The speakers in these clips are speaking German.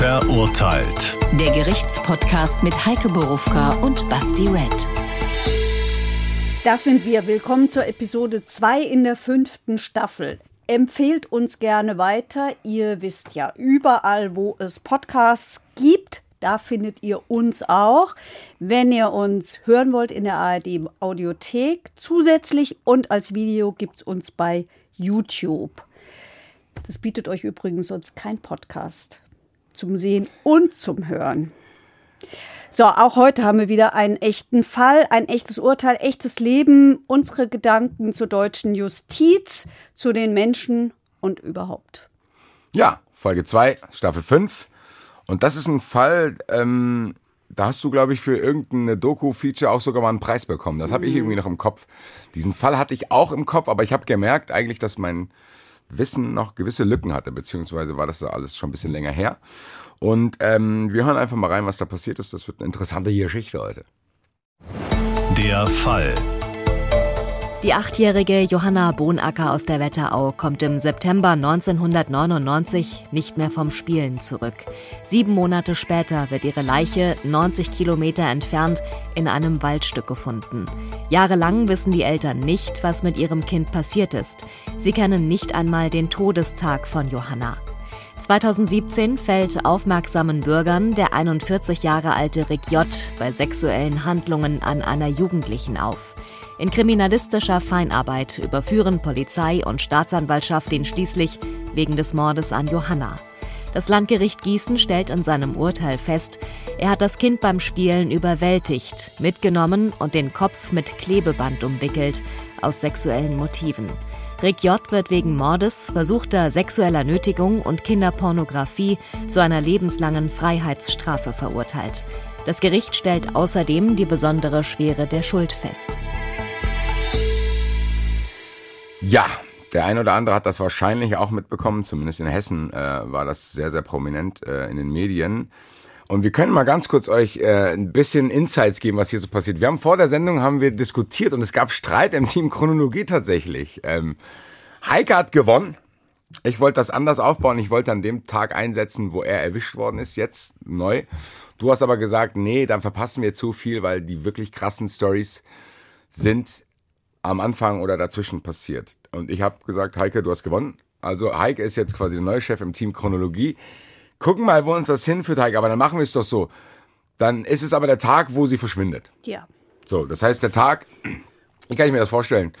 Verurteilt. Der Gerichtspodcast mit Heike Borufka und Basti Red. Das sind wir. Willkommen zur Episode 2 in der fünften Staffel. Empfehlt uns gerne weiter. Ihr wisst ja, überall, wo es Podcasts gibt, da findet ihr uns auch. Wenn ihr uns hören wollt in der ARD Audiothek, zusätzlich und als Video gibt es uns bei YouTube. Das bietet euch übrigens sonst kein Podcast zum Sehen und zum Hören. So, auch heute haben wir wieder einen echten Fall, ein echtes Urteil, echtes Leben, unsere Gedanken zur deutschen Justiz, zu den Menschen und überhaupt. Ja, Folge 2, Staffel 5. Und das ist ein Fall, ähm, da hast du, glaube ich, für irgendeine Doku-Feature auch sogar mal einen Preis bekommen. Das habe ich irgendwie noch im Kopf. Diesen Fall hatte ich auch im Kopf, aber ich habe gemerkt eigentlich, dass mein Wissen noch gewisse Lücken hatte, beziehungsweise war das da alles schon ein bisschen länger her. Und ähm, wir hören einfach mal rein, was da passiert ist. Das wird eine interessante Geschichte heute. Der Fall. Die achtjährige Johanna Bohnacker aus der Wetterau kommt im September 1999 nicht mehr vom Spielen zurück. Sieben Monate später wird ihre Leiche 90 Kilometer entfernt in einem Waldstück gefunden. Jahrelang wissen die Eltern nicht, was mit ihrem Kind passiert ist. Sie kennen nicht einmal den Todestag von Johanna. 2017 fällt aufmerksamen Bürgern der 41 Jahre alte Rick J. bei sexuellen Handlungen an einer Jugendlichen auf. In kriminalistischer Feinarbeit überführen Polizei und Staatsanwaltschaft ihn schließlich wegen des Mordes an Johanna. Das Landgericht Gießen stellt in seinem Urteil fest, er hat das Kind beim Spielen überwältigt, mitgenommen und den Kopf mit Klebeband umwickelt, aus sexuellen Motiven. Rick J. wird wegen Mordes, versuchter sexueller Nötigung und Kinderpornografie zu einer lebenslangen Freiheitsstrafe verurteilt. Das Gericht stellt außerdem die besondere Schwere der Schuld fest. Ja, der ein oder andere hat das wahrscheinlich auch mitbekommen, zumindest in Hessen äh, war das sehr, sehr prominent äh, in den Medien. Und wir können mal ganz kurz euch äh, ein bisschen Insights geben, was hier so passiert. Wir haben vor der Sendung haben wir diskutiert und es gab Streit im Team Chronologie tatsächlich. Ähm, Heike hat gewonnen. Ich wollte das anders aufbauen. Ich wollte an dem Tag einsetzen, wo er erwischt worden ist, jetzt neu. Du hast aber gesagt, nee, dann verpassen wir zu viel, weil die wirklich krassen Stories sind am Anfang oder dazwischen passiert. Und ich habe gesagt, Heike, du hast gewonnen. Also Heike ist jetzt quasi der neue Chef im Team Chronologie. Gucken mal, wo uns das hinführt, Heike. Aber dann machen wir es doch so. Dann ist es aber der Tag, wo sie verschwindet. Ja. So, das heißt, der Tag, wie kann ich mir das vorstellen?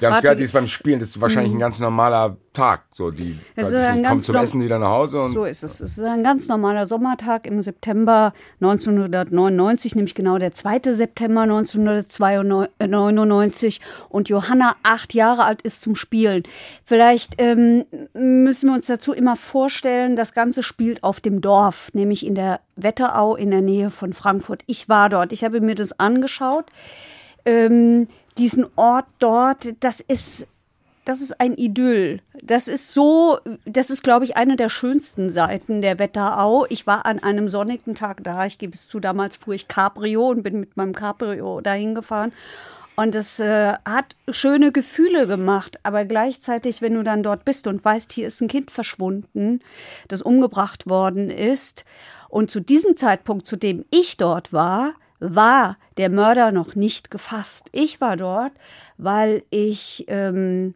Wir haben gehört, die ist beim Spielen, das ist wahrscheinlich ein ganz normaler Tag. So, die, Es ist ein kommt zum Essen wieder nach Hause und So ist es. Es ist ein ganz normaler Sommertag im September 1999, nämlich genau der 2. September 1999. Und Johanna, acht Jahre alt, ist zum Spielen. Vielleicht ähm, müssen wir uns dazu immer vorstellen, das Ganze spielt auf dem Dorf, nämlich in der Wetterau in der Nähe von Frankfurt. Ich war dort, ich habe mir das angeschaut. Ähm, diesen Ort dort, das ist das ist ein Idyll. Das ist so, das ist, glaube ich, eine der schönsten Seiten der Wetterau. Ich war an einem sonnigen Tag da. Ich gebe es zu, damals fuhr ich Cabrio und bin mit meinem Cabrio dahin gefahren. Und es äh, hat schöne Gefühle gemacht. Aber gleichzeitig, wenn du dann dort bist und weißt, hier ist ein Kind verschwunden, das umgebracht worden ist. Und zu diesem Zeitpunkt, zu dem ich dort war, war der Mörder noch nicht gefasst. Ich war dort, weil ich ähm,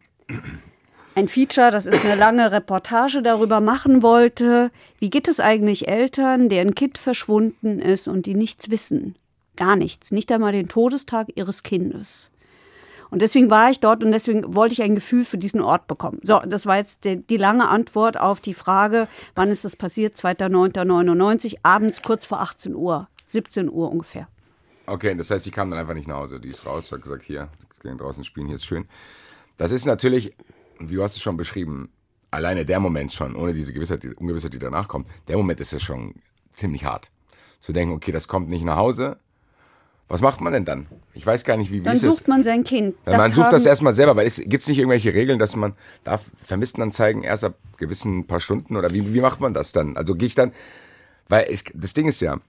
ein Feature, das ist eine lange Reportage darüber machen wollte, wie geht es eigentlich Eltern, deren Kind verschwunden ist und die nichts wissen. Gar nichts, nicht einmal den Todestag ihres Kindes. Und deswegen war ich dort und deswegen wollte ich ein Gefühl für diesen Ort bekommen. So, das war jetzt die, die lange Antwort auf die Frage, wann ist das passiert? 2.9.99, abends kurz vor 18 Uhr, 17 Uhr ungefähr. Okay, das heißt, sie kam dann einfach nicht nach Hause. Die ist raus, hat gesagt, hier, wir gehen draußen spielen, hier ist schön. Das ist natürlich, wie du hast es schon beschrieben, alleine der Moment schon, ohne diese Gewissheit, die Ungewissheit, die danach kommt, der Moment ist ja schon ziemlich hart. Zu denken, okay, das kommt nicht nach Hause. Was macht man denn dann? Ich weiß gar nicht, wie, wie Dann ist es? sucht man sein Kind. Ja, man sucht das erstmal selber, weil es gibt es nicht irgendwelche Regeln, dass man darf Vermisstenanzeigen erst ab gewissen paar Stunden oder wie, wie macht man das dann? Also gehe ich dann, weil es, das Ding ist ja,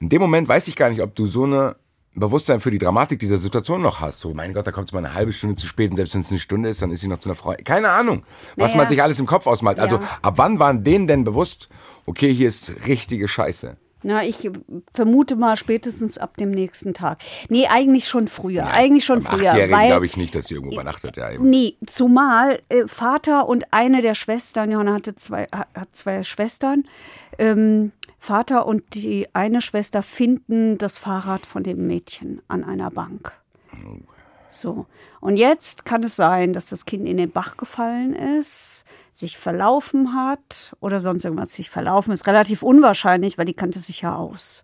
in dem Moment weiß ich gar nicht, ob du so eine Bewusstsein für die Dramatik dieser Situation noch hast. So, mein Gott, da kommt es mal eine halbe Stunde zu spät und selbst wenn es eine Stunde ist, dann ist sie noch zu einer Frau. Keine Ahnung, was Naja. man sich alles im Kopf ausmalt. Also, Ja. ab wann waren denen denn bewusst, okay, hier ist richtige Scheiße? Na, ich vermute mal spätestens ab dem nächsten Tag. Nee, eigentlich schon früher. eigentlich schon früher. Weil, glaube ich nicht, dass sie irgendwo übernachtet. Ja, eben. Nee, zumal äh, Vater und eine der Schwestern, Johanna hatte zwei, hat hat zwei Schwestern, ähm, Vater und die eine Schwester finden das Fahrrad von dem Mädchen an einer Bank. So. Und jetzt kann es sein, dass das Kind in den Bach gefallen ist, sich verlaufen hat oder sonst irgendwas sich verlaufen ist. Relativ unwahrscheinlich, weil die kannte sich ja aus.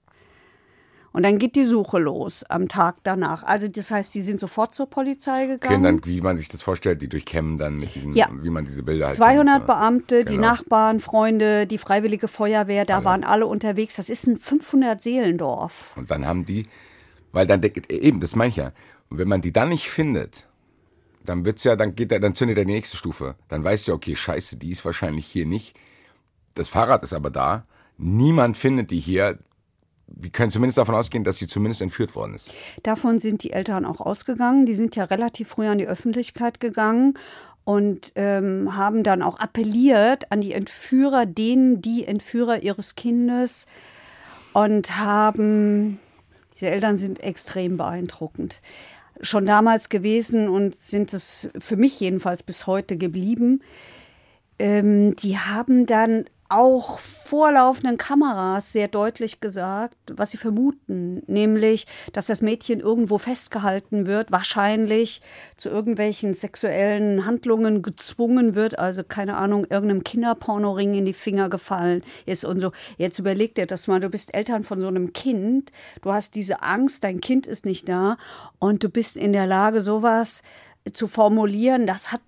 Und dann geht die Suche los am Tag danach. Also das heißt, die sind sofort zur Polizei gegangen. Okay, dann, wie man sich das vorstellt, die durchkämmen dann mit diesen, Ja. wie man diese Bilder halt 200 kennt, so. Beamte, die Genau. Nachbarn, Freunde, die Freiwillige Feuerwehr, da waren alle unterwegs. Das ist ein 500 Seelendorf. Und dann haben die, weil dann eben, das meine ich ja. Und wenn man die dann nicht findet, dann wird's ja, dann geht er, dann zündet er die nächste Stufe. Dann weißt du, okay, scheiße, die ist wahrscheinlich hier nicht. Das Fahrrad ist aber da. Niemand findet die hier. Wir können zumindest davon ausgehen, dass sie zumindest entführt worden ist. Davon sind die Eltern auch ausgegangen. Die sind ja relativ früh an die Öffentlichkeit gegangen und ähm, haben dann auch appelliert an die Entführer, denen die Entführer ihres Kindes und haben, diese Eltern sind extrem beeindruckend. Schon damals gewesen und sind es für mich jedenfalls bis heute geblieben. Ähm, die haben dann auch vorlaufenden Kameras sehr deutlich gesagt, was sie vermuten, nämlich, dass das Mädchen irgendwo festgehalten wird, wahrscheinlich zu irgendwelchen sexuellen Handlungen gezwungen wird, also keine Ahnung, irgendeinem Kinderpornoring in die Finger gefallen ist und so. Jetzt überleg dir das mal, du bist Eltern von so einem Kind, du hast diese Angst, dein Kind ist nicht da und du bist in der Lage, sowas zu formulieren, das hat,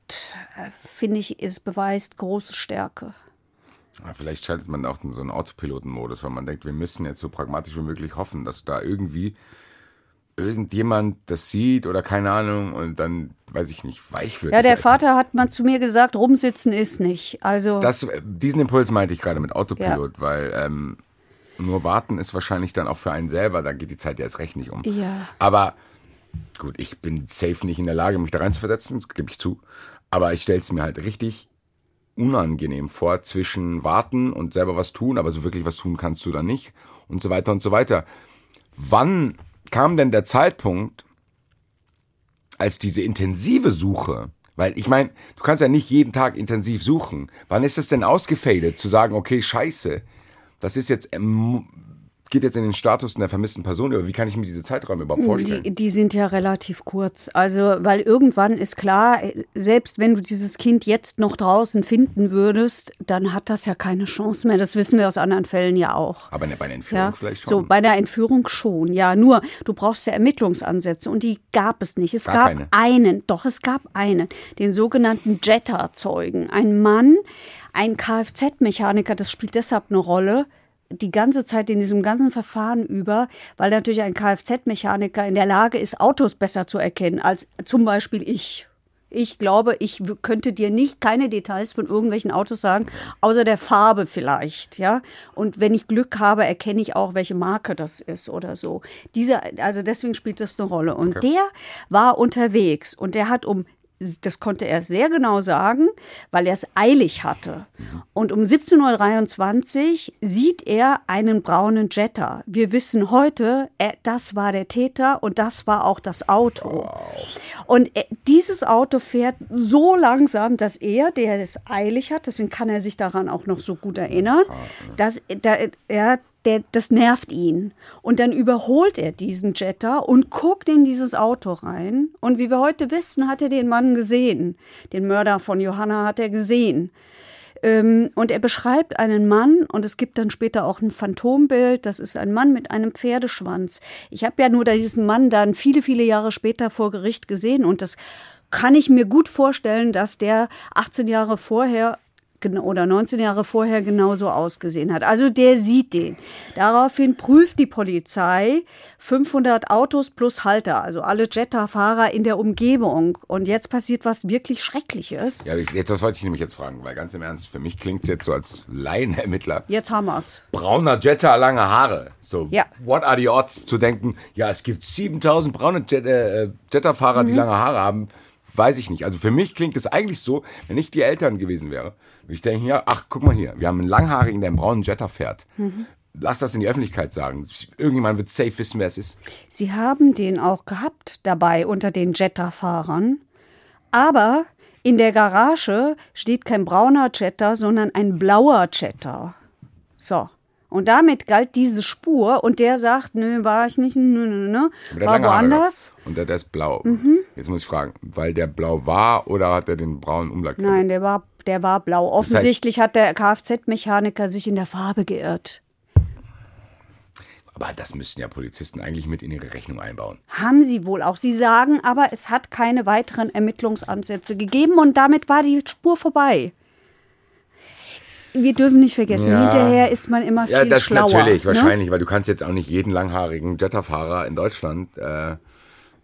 äh, finde ich, es beweist große Stärke. Ja, Vielleicht schaltet man auch in so einen Autopilotenmodus, weil man denkt, wir müssen jetzt so pragmatisch wie möglich hoffen, dass da irgendwie irgendjemand das sieht oder keine Ahnung und dann, weiß ich nicht, weich wird. Ja, der Vater hat mal zu mir gesagt, rumsitzen ist nicht. Also Das, diesen Impuls meinte ich gerade mit Autopilot, weil ähm, nur warten ist wahrscheinlich dann auch für einen selber, da geht die Zeit ja erst recht nicht um. Ja. Aber gut, ich bin safe nicht in der Lage, mich da reinzuversetzen, das gebe ich zu. Aber ich stelle es mir halt richtig unangenehm vor, zwischen warten und selber was tun, aber so wirklich was tun kannst du dann nicht und so weiter und so weiter. Wann kam denn der Zeitpunkt, als diese intensive Suche, weil ich meine, du kannst ja nicht jeden Tag intensiv suchen. Wann ist es denn ausgefadet, zu sagen, okay, scheiße, das ist jetzt, ähm, geht jetzt in den Status einer vermissten Person über. Wie kann ich mir diese Zeiträume überhaupt vorstellen? die, die sind ja relativ kurz. Also, weil irgendwann ist klar, selbst wenn du dieses Kind jetzt noch draußen finden würdest, dann hat das ja keine Chance mehr. Das wissen wir aus anderen Fällen ja auch. aber ne, bei einer Entführung Ja, vielleicht schon. so bei der Entführung schon, ja. Nur du brauchst ja Ermittlungsansätze und die gab es nicht. Es Gar gab keine. einen, doch es gab einen, den sogenannten Jetta-Zeugen. Ein Mann, ein Kfz-Mechaniker, das spielt deshalb eine Rolle. Die ganze Zeit in diesem ganzen Verfahren über, weil natürlich ein Kfz-Mechaniker in der Lage ist, Autos besser zu erkennen als zum Beispiel ich. Ich glaube, ich könnte dir nicht keine Details von irgendwelchen Autos sagen, außer der Farbe vielleicht, ja. Und wenn ich Glück habe, erkenne ich auch, welche Marke das ist oder so. Dieser, also deswegen spielt das eine Rolle. Und der war unterwegs und der hat um das konnte er sehr genau sagen, weil er es eilig hatte. Und um 17.23 Uhr sieht er einen braunen Jetta. Wir wissen heute, er, das war der Täter und das war auch das Auto. Und er, dieses Auto fährt so langsam, dass er, der es eilig hat, deswegen kann er sich daran auch noch so gut erinnern, dass da, er der, das nervt ihn. Und dann überholt er diesen Jetta und guckt in dieses Auto rein. Und wie wir heute wissen, hat er den Mann gesehen. Den Mörder von Johanna hat er gesehen. Ähm, und er beschreibt einen Mann, und es gibt dann später auch ein Phantombild, das ist ein Mann mit einem Pferdeschwanz. Ich habe ja nur diesen Mann dann viele, viele Jahre später vor Gericht gesehen und das kann ich mir gut vorstellen, dass der 18 Jahre vorher oder 19 Jahre vorher genauso ausgesehen hat. Also der sieht den. Daraufhin prüft die Polizei 500 Autos plus Halter, also alle Jetta-Fahrer in der Umgebung. Und jetzt passiert was wirklich Schreckliches. Ja, jetzt, das wollte ich nämlich jetzt fragen, weil ganz im Ernst, für mich klingt es jetzt so als Laienermittler. Jetzt haben wir's. Brauner Jetta, lange Haare. So, Ja. what are the odds zu denken, ja, es gibt 7000 braune Jet, äh, Jetta-Fahrer, Mhm. die lange Haare haben. Weiß ich nicht. Also für mich klingt es eigentlich so, wenn ich die Eltern gewesen wäre, ich denken, ja, ach, guck mal hier, wir haben einen Langhaarigen, der einen braunen Jetta fährt. Mhm. Lass das in die Öffentlichkeit sagen. Irgendjemand wird safe wissen, wer es ist. Sie haben den auch gehabt dabei unter den Jetta-Fahrern. Aber in der Garage steht kein brauner Jetta, sondern ein blauer Jetta. So. Und damit galt diese Spur und der sagt, nö, war ich nicht, nö, nö, nö, war woanders. Und der, der ist blau. Mhm. Jetzt muss ich fragen, weil der blau war oder hat er den braunen Umlack? Nein, der war, der war blau. Offensichtlich hat der Kfz-Mechaniker sich in der Farbe geirrt. Aber das müssten ja Polizisten eigentlich mit in ihre Rechnung einbauen. Haben sie wohl auch. Sie sagen aber, es hat keine weiteren Ermittlungsansätze gegeben und damit war die Spur vorbei. Wir dürfen nicht vergessen, Ja. hinterher ist man immer viel Ja, das schlauer. natürlich, ne? wahrscheinlich, weil du kannst jetzt auch nicht jeden langhaarigen Jetta-Fahrer in Deutschland äh,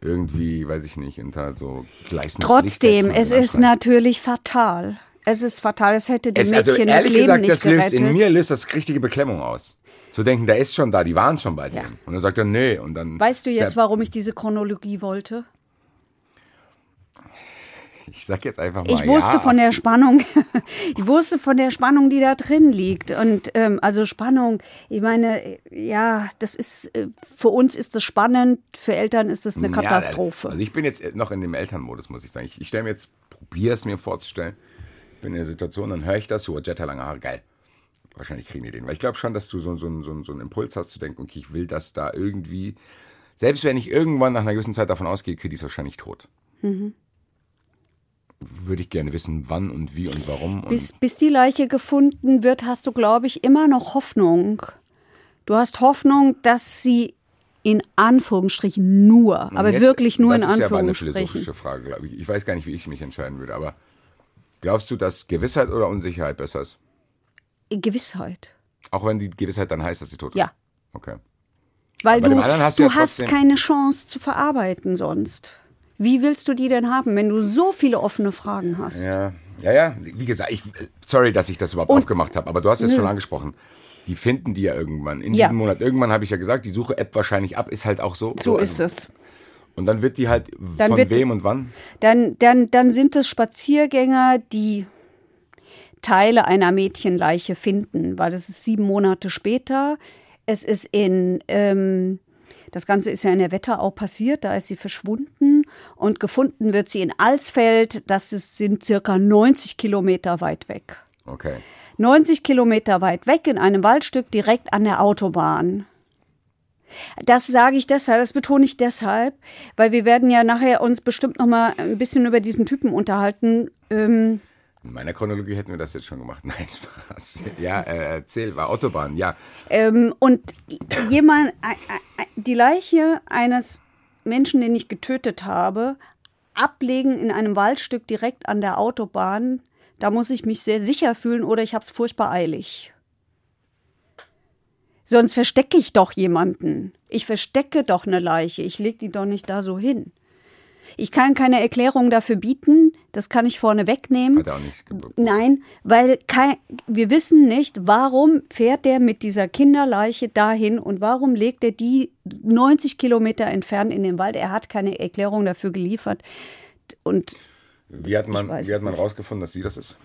irgendwie, weiß ich nicht, unter so gleichen Trotzdem, es ist natürlich fatal. Es ist fatal. Es hätte dem es, also Mädchen das ehrlich Leben gesagt, nicht das löst gerettet. in mir löst das richtige Beklemmung aus. Zu denken, der ist schon da, die waren schon bei dem. Und dann sagt er, nee, und dann. weißt du jetzt, Ja, warum ich diese Chronologie wollte? Ich sag jetzt einfach mal. Ich wusste ja. von der Spannung, ich wusste von der Spannung, die da drin liegt. Und ähm, also Spannung, ich meine, ja, das ist äh, für uns ist das spannend, für Eltern ist das eine Ja, Katastrophe. also ich bin jetzt noch in dem Elternmodus, muss ich sagen. Ich, ich stelle mir jetzt, probiere es mir vorzustellen. Ich bin in der Situation, dann höre ich das, so Jetta lange Haare, geil. Wahrscheinlich kriegen die den. Weil ich glaube schon, dass du so, so, so, so einen Impuls hast zu denken, okay, ich will das da irgendwie. Selbst wenn ich irgendwann nach einer gewissen Zeit davon ausgehe, okay, die ist wahrscheinlich tot. Mhm. Würde ich gerne wissen, wann und wie und warum. Und bis, bis die Leiche gefunden wird, hast du, glaube ich, immer noch Hoffnung. Du hast Hoffnung, dass sie in Anführungsstrichen nur, aber jetzt- wirklich nur in Das ist ja aber eine Anführungsstrichen. philosophische Frage, glaube ich. Ich weiß gar nicht, wie ich mich entscheiden würde, aber glaubst du, dass Gewissheit oder Unsicherheit besser ist? Gewissheit. Auch wenn die Gewissheit dann heißt, dass sie tot ist? Ja. Okay. Weil Bei du, du du ja hast keine Chance zu verarbeiten sonst. Wie willst du die denn haben, wenn du so viele offene Fragen hast? Ja, ja, ja. Wie gesagt, ich, sorry, dass ich das überhaupt Und- aufgemacht habe, aber du hast es schon angesprochen. Die finden die ja irgendwann. In Ja. diesem Monat. Irgendwann habe ich ja gesagt, die Suche App wahrscheinlich ab, ist halt auch so. So also, ist es. Und dann wird die halt Dann von wem und wann? Dann, dann, dann sind es Spaziergänger, die Teile einer Mädchenleiche finden, weil das ist sieben Monate später. Es ist in, ähm, das Ganze ist ja in der Wetterau passiert, da ist sie verschwunden und gefunden wird sie in Alsfeld, das ist, sind circa 90 Kilometer weit weg. Okay. 90 Kilometer weit weg in einem Waldstück direkt an der Autobahn. Das sage ich deshalb, das betone ich deshalb, weil wir werden ja nachher uns bestimmt noch mal ein bisschen über diesen Typen unterhalten. Ähm, In meiner Chronologie hätten wir das jetzt schon gemacht. Nein, Spaß. Ja, äh, erzähl, war Autobahn, ja. ähm, und jemand, äh, äh, die Leiche eines Menschen, den ich getötet habe, ablegen in einem Waldstück direkt an der Autobahn, da muss ich mich sehr sicher fühlen oder ich habe es furchtbar eilig. Sonst verstecke ich doch jemanden. Ich verstecke doch eine Leiche. Ich lege die doch nicht da so hin. Ich kann keine Erklärung dafür bieten. Das kann ich vorne wegnehmen. Hat er auch nicht ge- Nein, weil kein, wir wissen nicht, warum fährt der mit dieser Kinderleiche dahin und warum legt er die 90 Kilometer entfernt in den Wald. Er hat keine Erklärung dafür geliefert. Und Wie hat man, wie hat man rausgefunden, dass sie das ist?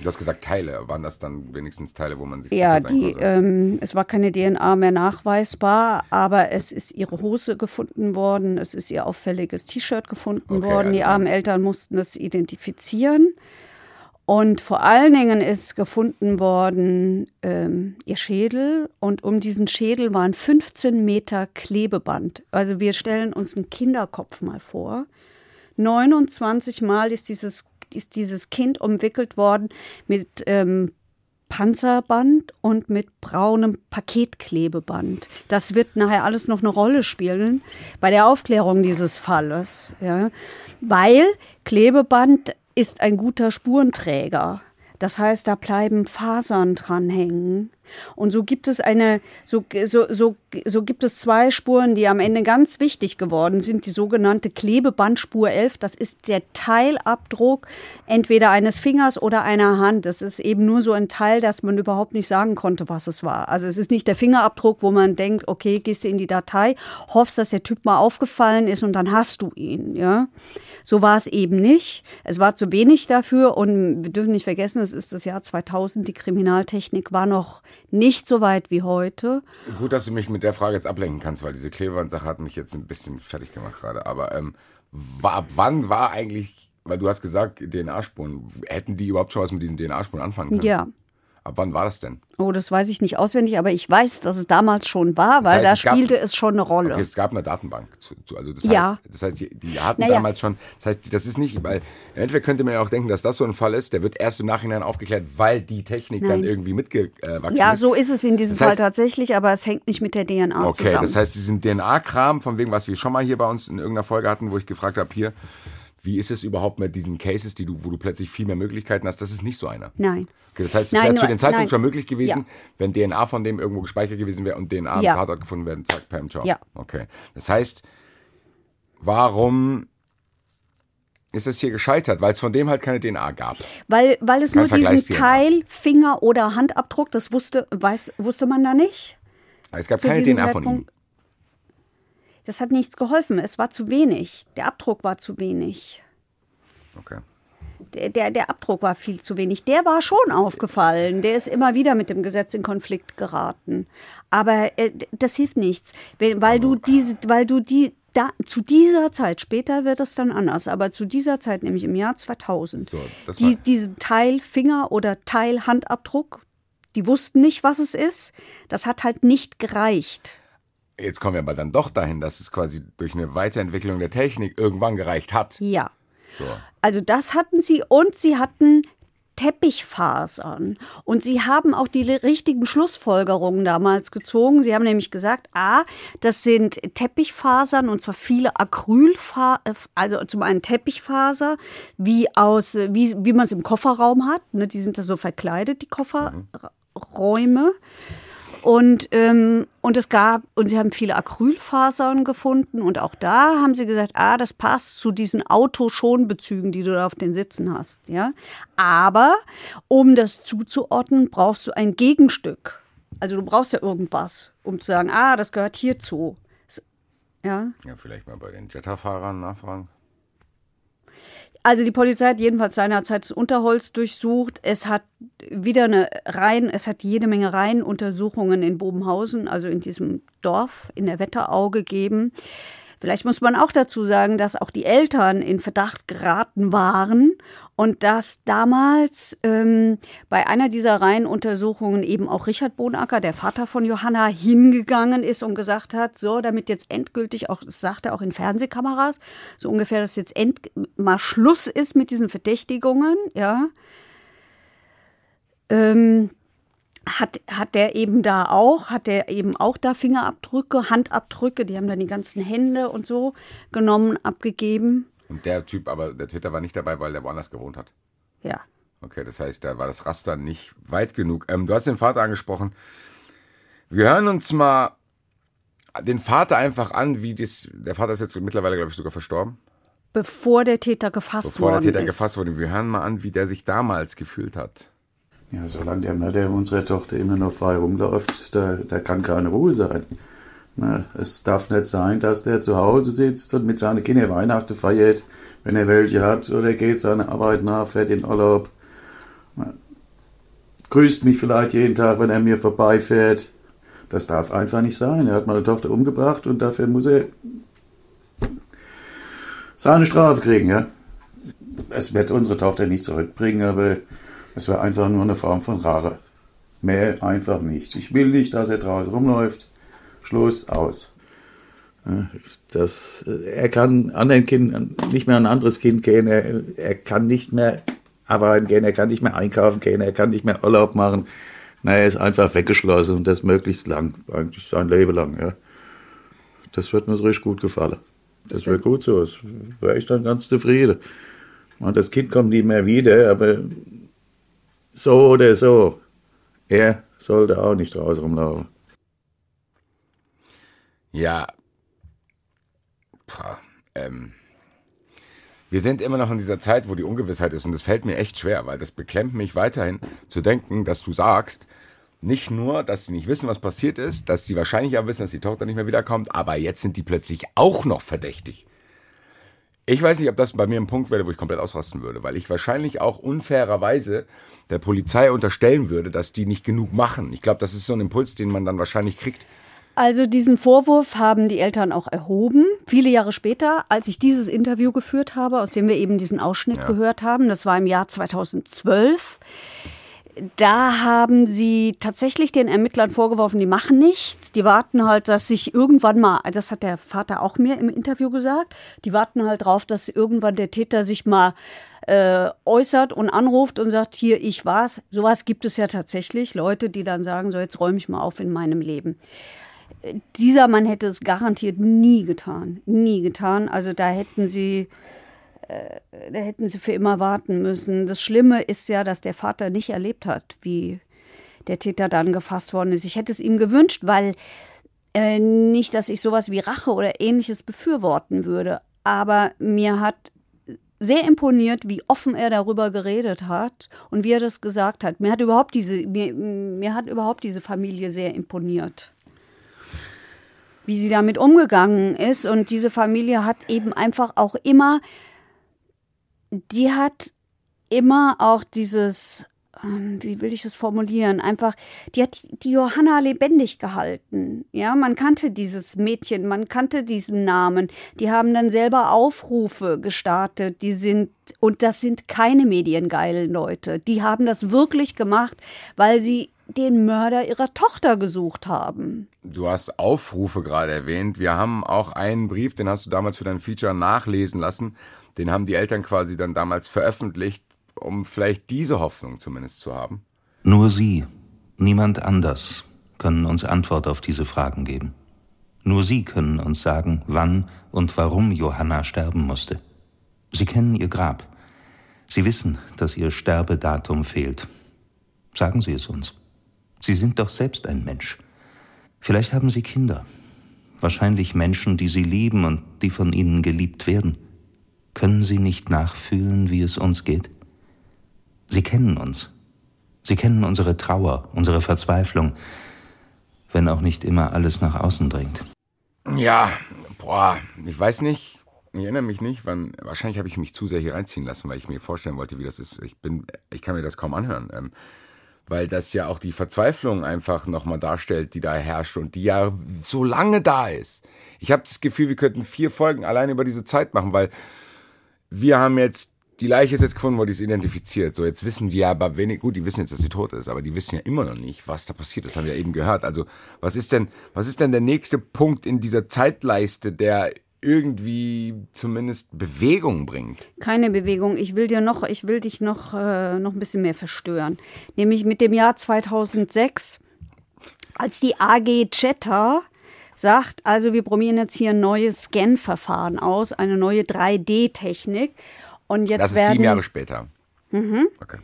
Du hast gesagt Teile. Waren das dann wenigstens Teile, wo man sich ja, die, ähm, es war keine DNA mehr nachweisbar, aber es ist ihre Hose gefunden worden, es ist ihr auffälliges T-Shirt gefunden Okay, worden. Die also- armen Eltern mussten es identifizieren. Und vor allen Dingen ist gefunden worden ähm, ihr Schädel und um diesen Schädel waren 15 Meter Klebeband. Also wir stellen uns einen Kinderkopf mal vor. 29 Mal ist dieses, ist dieses Kind umwickelt worden mit ähm, Panzerband und mit braunem Paketklebeband. Das wird nachher alles noch eine Rolle spielen bei der Aufklärung dieses Falles. Ja. Weil Klebeband ist ein guter Spurenträger. Das heißt, da bleiben Fasern dranhängen. Und so gibt es eine, so, so, so, so gibt es zwei Spuren, die am Ende ganz wichtig geworden sind. Die sogenannte Klebebandspur 11. Das ist der Teilabdruck entweder eines Fingers oder einer Hand. Das ist eben nur so ein Teil, dass man überhaupt nicht sagen konnte, was es war. Also es ist nicht der Fingerabdruck, wo man denkt, okay, gehst du in die Datei, hoffst, dass der Typ mal aufgefallen ist und dann hast du ihn, ja. So war es eben nicht. Es war zu wenig dafür und wir dürfen nicht vergessen, es ist das Jahr 2000. Die Kriminaltechnik war noch nicht so weit wie heute. Gut, dass du mich mit der Frage jetzt ablenken kannst, weil diese Klebeband-Sache hat mich jetzt ein bisschen fertig gemacht gerade. Aber ähm, war, ab wann war eigentlich, weil du hast gesagt, DNA-Spuren, hätten die überhaupt schon was mit diesen DNA-Spuren anfangen können? Ja. Ab wann war das denn? Oh, das weiß ich nicht auswendig, aber ich weiß, dass es damals schon war, weil heißt, da es gab- spielte es schon eine Rolle. Okay, es gab eine Datenbank. Zu, zu, also das Ja. heißt, das heißt, die, die hatten Naja. damals schon, das heißt, das ist nicht, weil entweder könnte man ja auch denken, dass das so ein Fall ist, der wird erst im Nachhinein aufgeklärt, weil die Technik dann Nein. irgendwie mitgewachsen Ja, ist. so ist es in diesem Das Fall heißt- tatsächlich, aber es hängt nicht mit der DNA Okay, zusammen. das heißt, diesen DNA-Kram, von wegen, was wir schon mal hier bei uns in irgendeiner Folge hatten, wo ich gefragt habe, hier, wie ist es überhaupt mit diesen Cases, die du, wo du plötzlich viel mehr Möglichkeiten hast? Das ist nicht so einer. Nein. Okay, das heißt, es wäre zu dem Zeitpunkt nein. schon möglich gewesen, Ja. wenn DNA von dem irgendwo gespeichert gewesen wäre und DNA am Ja. Tatort gefunden werden, zack, Pam, ciao. Ja. Okay. Das heißt, warum ist es hier gescheitert? Weil es von dem halt keine DNA gab. Weil, weil es Kein nur diesen. Teil, Finger oder Handabdruck, das wusste, weiß, wusste man da nicht. Es gab Zu keine DNA von ihm. Das hat nichts geholfen. Es war zu wenig. Der Abdruck war zu wenig. Okay. Der, der, der Abdruck war viel zu wenig. Der war schon aufgefallen. Der ist immer wieder mit dem Gesetz in Konflikt geraten. Aber äh, das hilft nichts, weil, weil du diese, weil du die da, zu dieser Zeit, später wird es dann anders, aber zu dieser Zeit, nämlich im Jahr 2000, So, die, diesen Teil Finger oder Teil Handabdruck, die wussten nicht, was es ist. Das hat halt nicht gereicht. Jetzt kommen wir aber dann doch dahin, dass es quasi durch eine Weiterentwicklung der Technik irgendwann gereicht hat. Ja. So. Also das hatten sie und sie hatten Teppichfasern. Und sie haben auch die richtigen Schlussfolgerungen damals gezogen. Sie haben nämlich gesagt, ah, das sind Teppichfasern und zwar viele Acrylfasern, also zum einen Teppichfaser, wie aus, wie, wie man es im Kofferraum hat. Ne, die sind da so verkleidet, die Kofferräume. Und, ähm, und es gab, und sie haben viele Acrylfasern gefunden und auch da haben sie gesagt, ah, das passt zu diesen Autoschonbezügen, die du da auf den Sitzen hast, ja. Aber um das zuzuordnen, brauchst du ein Gegenstück. Also du brauchst ja irgendwas, um zu sagen, ah, das gehört hierzu. Ja. Ja, vielleicht mal bei den Jetta-Fahrern nachfragen. Also die Polizei hat jedenfalls seinerzeit das Unterholz durchsucht. Es hat wieder eine Reihen, es hat jede Menge Reihenuntersuchungen in Bobenhausen, also in diesem Dorf in der Wetterau gegeben. Vielleicht muss man auch dazu sagen, dass auch die Eltern in Verdacht geraten waren und dass damals ähm, bei einer dieser Reihenuntersuchungen eben auch Richard Bonacker, der Vater von Johanna, hingegangen ist und gesagt hat, so, damit jetzt endgültig auch, das sagt er auch in Fernsehkameras, so ungefähr, dass jetzt end, mal Schluss ist mit diesen Verdächtigungen, ja. Ähm, hat, hat der eben da auch, hat der eben auch da Fingerabdrücke, Handabdrücke, die haben dann die ganzen Hände und so genommen, abgegeben. Und der Typ, aber der Täter war nicht dabei, weil der woanders gewohnt hat. Ja. Okay, das heißt, da war das Raster nicht weit genug. Ähm, du hast den Vater angesprochen. Wir hören uns mal den Vater einfach an, wie das. Der Vater ist jetzt mittlerweile, glaube ich, sogar verstorben. Bevor der Täter gefasst Bevor der Täter ist. gefasst wurde. Wir hören mal an, wie der sich damals gefühlt hat. Ja, solange der Mutter unserer Tochter immer noch frei rumläuft, da, da kann keine Ruhe sein. Na, es darf nicht sein, dass der zu Hause sitzt und mit seinen Kindern Weihnachten feiert, wenn er welche hat, oder geht seiner Arbeit nach, fährt in Urlaub. Na, grüßt mich vielleicht jeden Tag, wenn er mir vorbeifährt. Das darf einfach nicht sein. Er hat meine Tochter umgebracht und dafür muss er seine Strafe kriegen, ja. Es wird unsere Tochter nicht zurückbringen, aber es war einfach nur eine Form von Rache. Mehr einfach nicht. Ich will nicht, dass er draußen rumläuft. Schluss, aus. Das, er kann anderen Kindern nicht mehr ein anderes Kind gehen. Er, er kann nicht mehr arbeiten gehen. Er kann nicht mehr einkaufen gehen. Er kann nicht mehr Urlaub machen. Na, er ist einfach weggeschlossen und das möglichst lang. Eigentlich sein Leben lang, ja. Das wird mir so richtig gut gefallen. Das wäre gut so. Das wäre ich dann ganz zufrieden. Und das Kind kommt nie mehr wieder, aber so oder so, er sollte auch nicht draußen rumlaufen. Ja. Pah, ähm. Wir sind immer noch in dieser Zeit, wo die Ungewissheit ist und es fällt mir echt schwer, weil das beklemmt mich weiterhin zu denken, dass du sagst, nicht nur, dass sie nicht wissen, was passiert ist, dass sie wahrscheinlich auch wissen, dass die Tochter nicht mehr wiederkommt, aber jetzt sind die plötzlich auch noch verdächtig. Ich weiß nicht, ob das bei mir ein Punkt wäre, wo ich komplett ausrasten würde, weil ich wahrscheinlich auch unfairerweise der Polizei unterstellen würde, dass die nicht genug machen. Ich glaube, das ist so ein Impuls, den man dann wahrscheinlich kriegt. Also diesen Vorwurf haben die Eltern auch erhoben. Viele Jahre später, als ich dieses Interview geführt habe, aus dem wir eben diesen Ausschnitt ja. gehört haben, das war im Jahr 2012. Da haben sie tatsächlich den Ermittlern vorgeworfen, die machen nichts. Die warten halt, dass sich irgendwann mal, das hat der Vater auch mir im Interview gesagt, die warten halt drauf, dass irgendwann der Täter sich mal äh, äußert und anruft und sagt, hier, ich war's. Sowas gibt es ja tatsächlich. Leute, die dann sagen, so jetzt räume ich mal auf in meinem Leben dieser Mann hätte es garantiert nie getan. Nie getan. Also da hätten sie, da hätten sie für immer warten müssen. Das Schlimme ist ja, dass der Vater nicht erlebt hat, wie der Täter dann gefasst worden ist. Ich hätte es ihm gewünscht, weil äh, nicht, dass ich sowas wie Rache oder ähnliches befürworten würde. Aber mir hat sehr imponiert, wie offen er darüber geredet hat und wie er das gesagt hat. Mir hat überhaupt diese, mir, mir hat überhaupt diese Familie sehr imponiert wie sie damit umgegangen ist. Und diese Familie hat eben einfach auch immer, die hat immer auch dieses, ähm, wie will ich das formulieren? Einfach, die hat die Johanna lebendig gehalten. Ja, man kannte dieses Mädchen, man kannte diesen Namen. Die haben dann selber Aufrufe gestartet. Die sind, und das sind keine mediengeilen Leute. Die haben das wirklich gemacht, weil sie den Mörder ihrer Tochter gesucht haben. Du hast Aufrufe gerade erwähnt. Wir haben auch einen Brief, den hast du damals für dein Feature nachlesen lassen. Den haben die Eltern quasi dann damals veröffentlicht, um vielleicht diese Hoffnung zumindest zu haben. Nur Sie, niemand anders, können uns Antwort auf diese Fragen geben. Nur Sie können uns sagen, wann und warum Johanna sterben musste. Sie kennen ihr Grab. Sie wissen, dass ihr Sterbedatum fehlt. Sagen Sie es uns. Sie sind doch selbst ein Mensch. Vielleicht haben Sie Kinder. Wahrscheinlich Menschen, die Sie lieben und die von Ihnen geliebt werden. Können Sie nicht nachfühlen, wie es uns geht? Sie kennen uns. Sie kennen unsere Trauer, unsere Verzweiflung, wenn auch nicht immer alles nach außen dringt. Ja, boah, ich weiß nicht, ich erinnere mich nicht, wann, wahrscheinlich habe ich mich zu sehr hier reinziehen lassen, weil ich mir vorstellen wollte, wie das ist. Ich bin, ich kann mir das kaum anhören. Ähm, weil das ja auch die Verzweiflung einfach nochmal darstellt, die da herrscht und die ja so lange da ist. Ich habe das Gefühl, wir könnten vier Folgen allein über diese Zeit machen, weil wir haben jetzt, die Leiche ist jetzt gefunden worden, die ist identifiziert. So, jetzt wissen die ja aber wenig, gut, die wissen jetzt, dass sie tot ist, aber die wissen ja immer noch nicht, was da passiert ist, haben wir ja eben gehört. Also, was ist denn, was ist denn der nächste Punkt in dieser Zeitleiste, der irgendwie zumindest Bewegung bringt. Keine Bewegung. Ich will dir noch, ich will dich noch, äh, noch ein bisschen mehr verstören. Nämlich mit dem Jahr 2006, als die AG Cheddar sagt, also wir probieren jetzt hier ein neues Scan-Verfahren aus, eine neue 3D-Technik. Und jetzt das ist werden, sieben Jahre später. Mhm. Okay.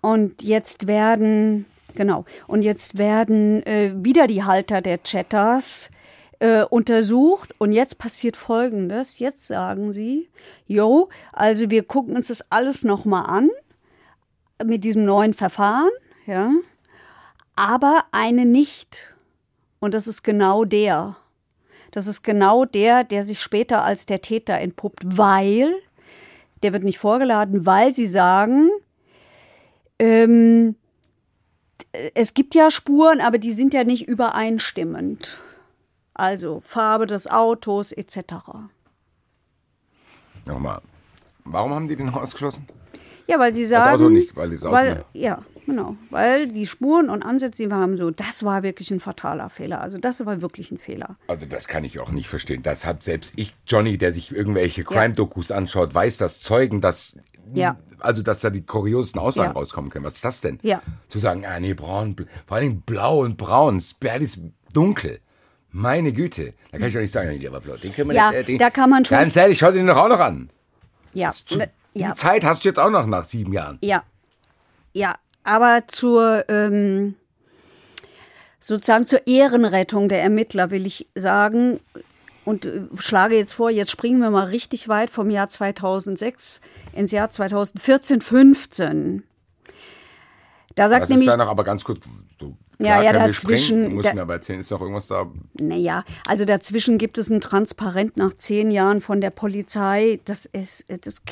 Und jetzt werden, genau, und jetzt werden äh, wieder die Halter der Chatters äh, untersucht und jetzt passiert Folgendes. Jetzt sagen sie, jo, also wir gucken uns das alles nochmal an mit diesem neuen Verfahren, ja, aber eine nicht. Und das ist genau der. Das ist genau der, der sich später als der Täter entpuppt, weil, der wird nicht vorgeladen, weil sie sagen, ähm, es gibt ja Spuren, aber die sind ja nicht übereinstimmend also Farbe des Autos etc. Nochmal, warum haben die den ausgeschlossen? Ja, weil sie sagen, das Auto nicht, weil weil, ja, genau, weil die Spuren und Ansätze, die wir haben, so, das war wirklich ein fataler Fehler. Also das war wirklich ein Fehler. Also das kann ich auch nicht verstehen. Das hat selbst ich, Johnny, der sich irgendwelche Crime-Dokus anschaut, weiß, dass Zeugen das ja. Also, dass da die kuriosesten Aussagen Ja. rauskommen können. Was ist das denn? Ja. Zu sagen, ah nee, braun, vor allem blau und braun, Sperr ist dunkel. Meine Güte. Da kann ich doch nicht sagen, der war blau. Den können wir Ja, nicht, äh, den, da kann man schon- Ganz ehrlich, schau dir den doch auch noch an. Ja, Zu- ne, Die Zeit hast du jetzt auch noch nach sieben Jahren. ja, ja. Aber zur ähm, sozusagen zur Ehrenrettung der Ermittler will ich sagen und äh, schlage jetzt vor, jetzt springen wir mal richtig weit vom Jahr 2006 ins Jahr 2014, 15. Da sagt Was nämlich ist da noch, aber ganz kurz, so, Ja, ja, dazwischen- du musst da- mir aber erzählen, ist noch irgendwas da? Naja, also dazwischen gibt es ein Transparent nach zehn Jahren von der Polizei. Das ist, das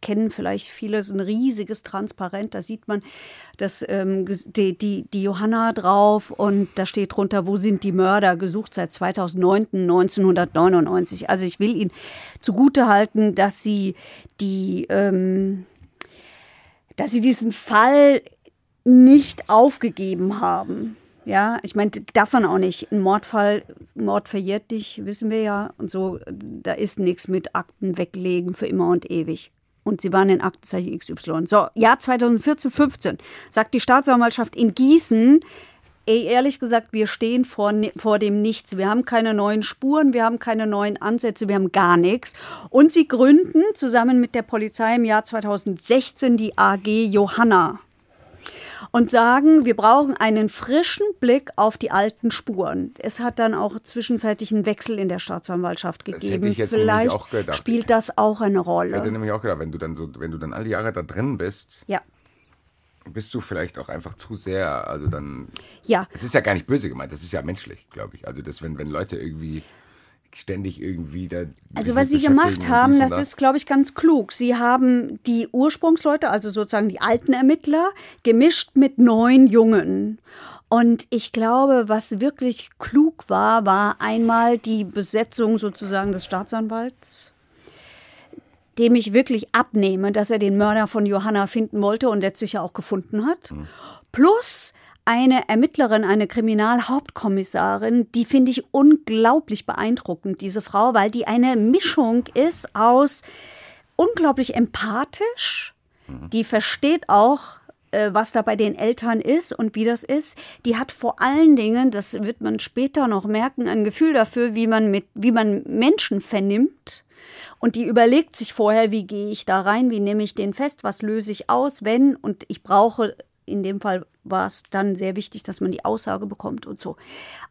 kennen vielleicht viele, ist ein riesiges Transparent. Da sieht man das, ähm, die, die, die Johanna drauf und da steht drunter, wo sind die Mörder, gesucht seit 2009, 1999. Also ich will Ihnen zugute halten, dass Sie die, ähm, dass Sie diesen Fall nicht aufgegeben haben. Ja, ich meine, darf man auch nicht. Ein Mordfall, Mord verjährt dich, wissen wir ja. Und so, da ist nichts mit Akten weglegen für immer und ewig. Und sie waren in Aktenzeichen XY. So, Jahr 2014, 15 sagt die Staatsanwaltschaft in Gießen, ey, ehrlich gesagt, wir stehen vor, vor dem Nichts. Wir haben keine neuen Spuren, wir haben keine neuen Ansätze, wir haben gar nichts. Und sie gründen zusammen mit der Polizei im Jahr 2016 die AG Johanna und sagen, wir brauchen einen frischen Blick auf die alten Spuren. Es hat dann auch zwischenzeitlich einen Wechsel in der Staatsanwaltschaft hätte gegeben. ich jetzt Vielleicht auch gedacht. spielt das auch eine Ich hätte Rolle. nämlich auch gedacht, wenn du dann so, wenn du dann all die Jahre da drin bist, Ja, bist du vielleicht auch einfach zu sehr, also dann, ja. es ist ja gar nicht böse gemeint, das ist ja menschlich, glaube ich. Also das, wenn, wenn Leute irgendwie ständig irgendwie da. Also was Sie gemacht haben, das ist, glaube ich, ganz klug. Sie haben die Ursprungsleute, also sozusagen die alten Ermittler, gemischt mit neuen Jungen. Und ich glaube, was wirklich klug war, war einmal die Besetzung sozusagen des Staatsanwalts, dem ich wirklich abnehme, dass er den Mörder von Johanna finden wollte und letztlich ja auch gefunden hat. Plus eine Ermittlerin, eine Kriminalhauptkommissarin, die finde ich unglaublich beeindruckend, diese Frau, weil die eine Mischung ist aus unglaublich empathisch, die versteht auch, äh, was da bei den Eltern ist und wie das ist. Die hat vor allen Dingen, das wird man später noch merken, ein Gefühl dafür, wie man mit, wie man Menschen vernimmt. Und die überlegt sich vorher, wie gehe ich da rein, wie nehme ich den fest, was löse ich aus, wenn und ich brauche, in dem Fall war es dann sehr wichtig, dass man die Aussage bekommt und so.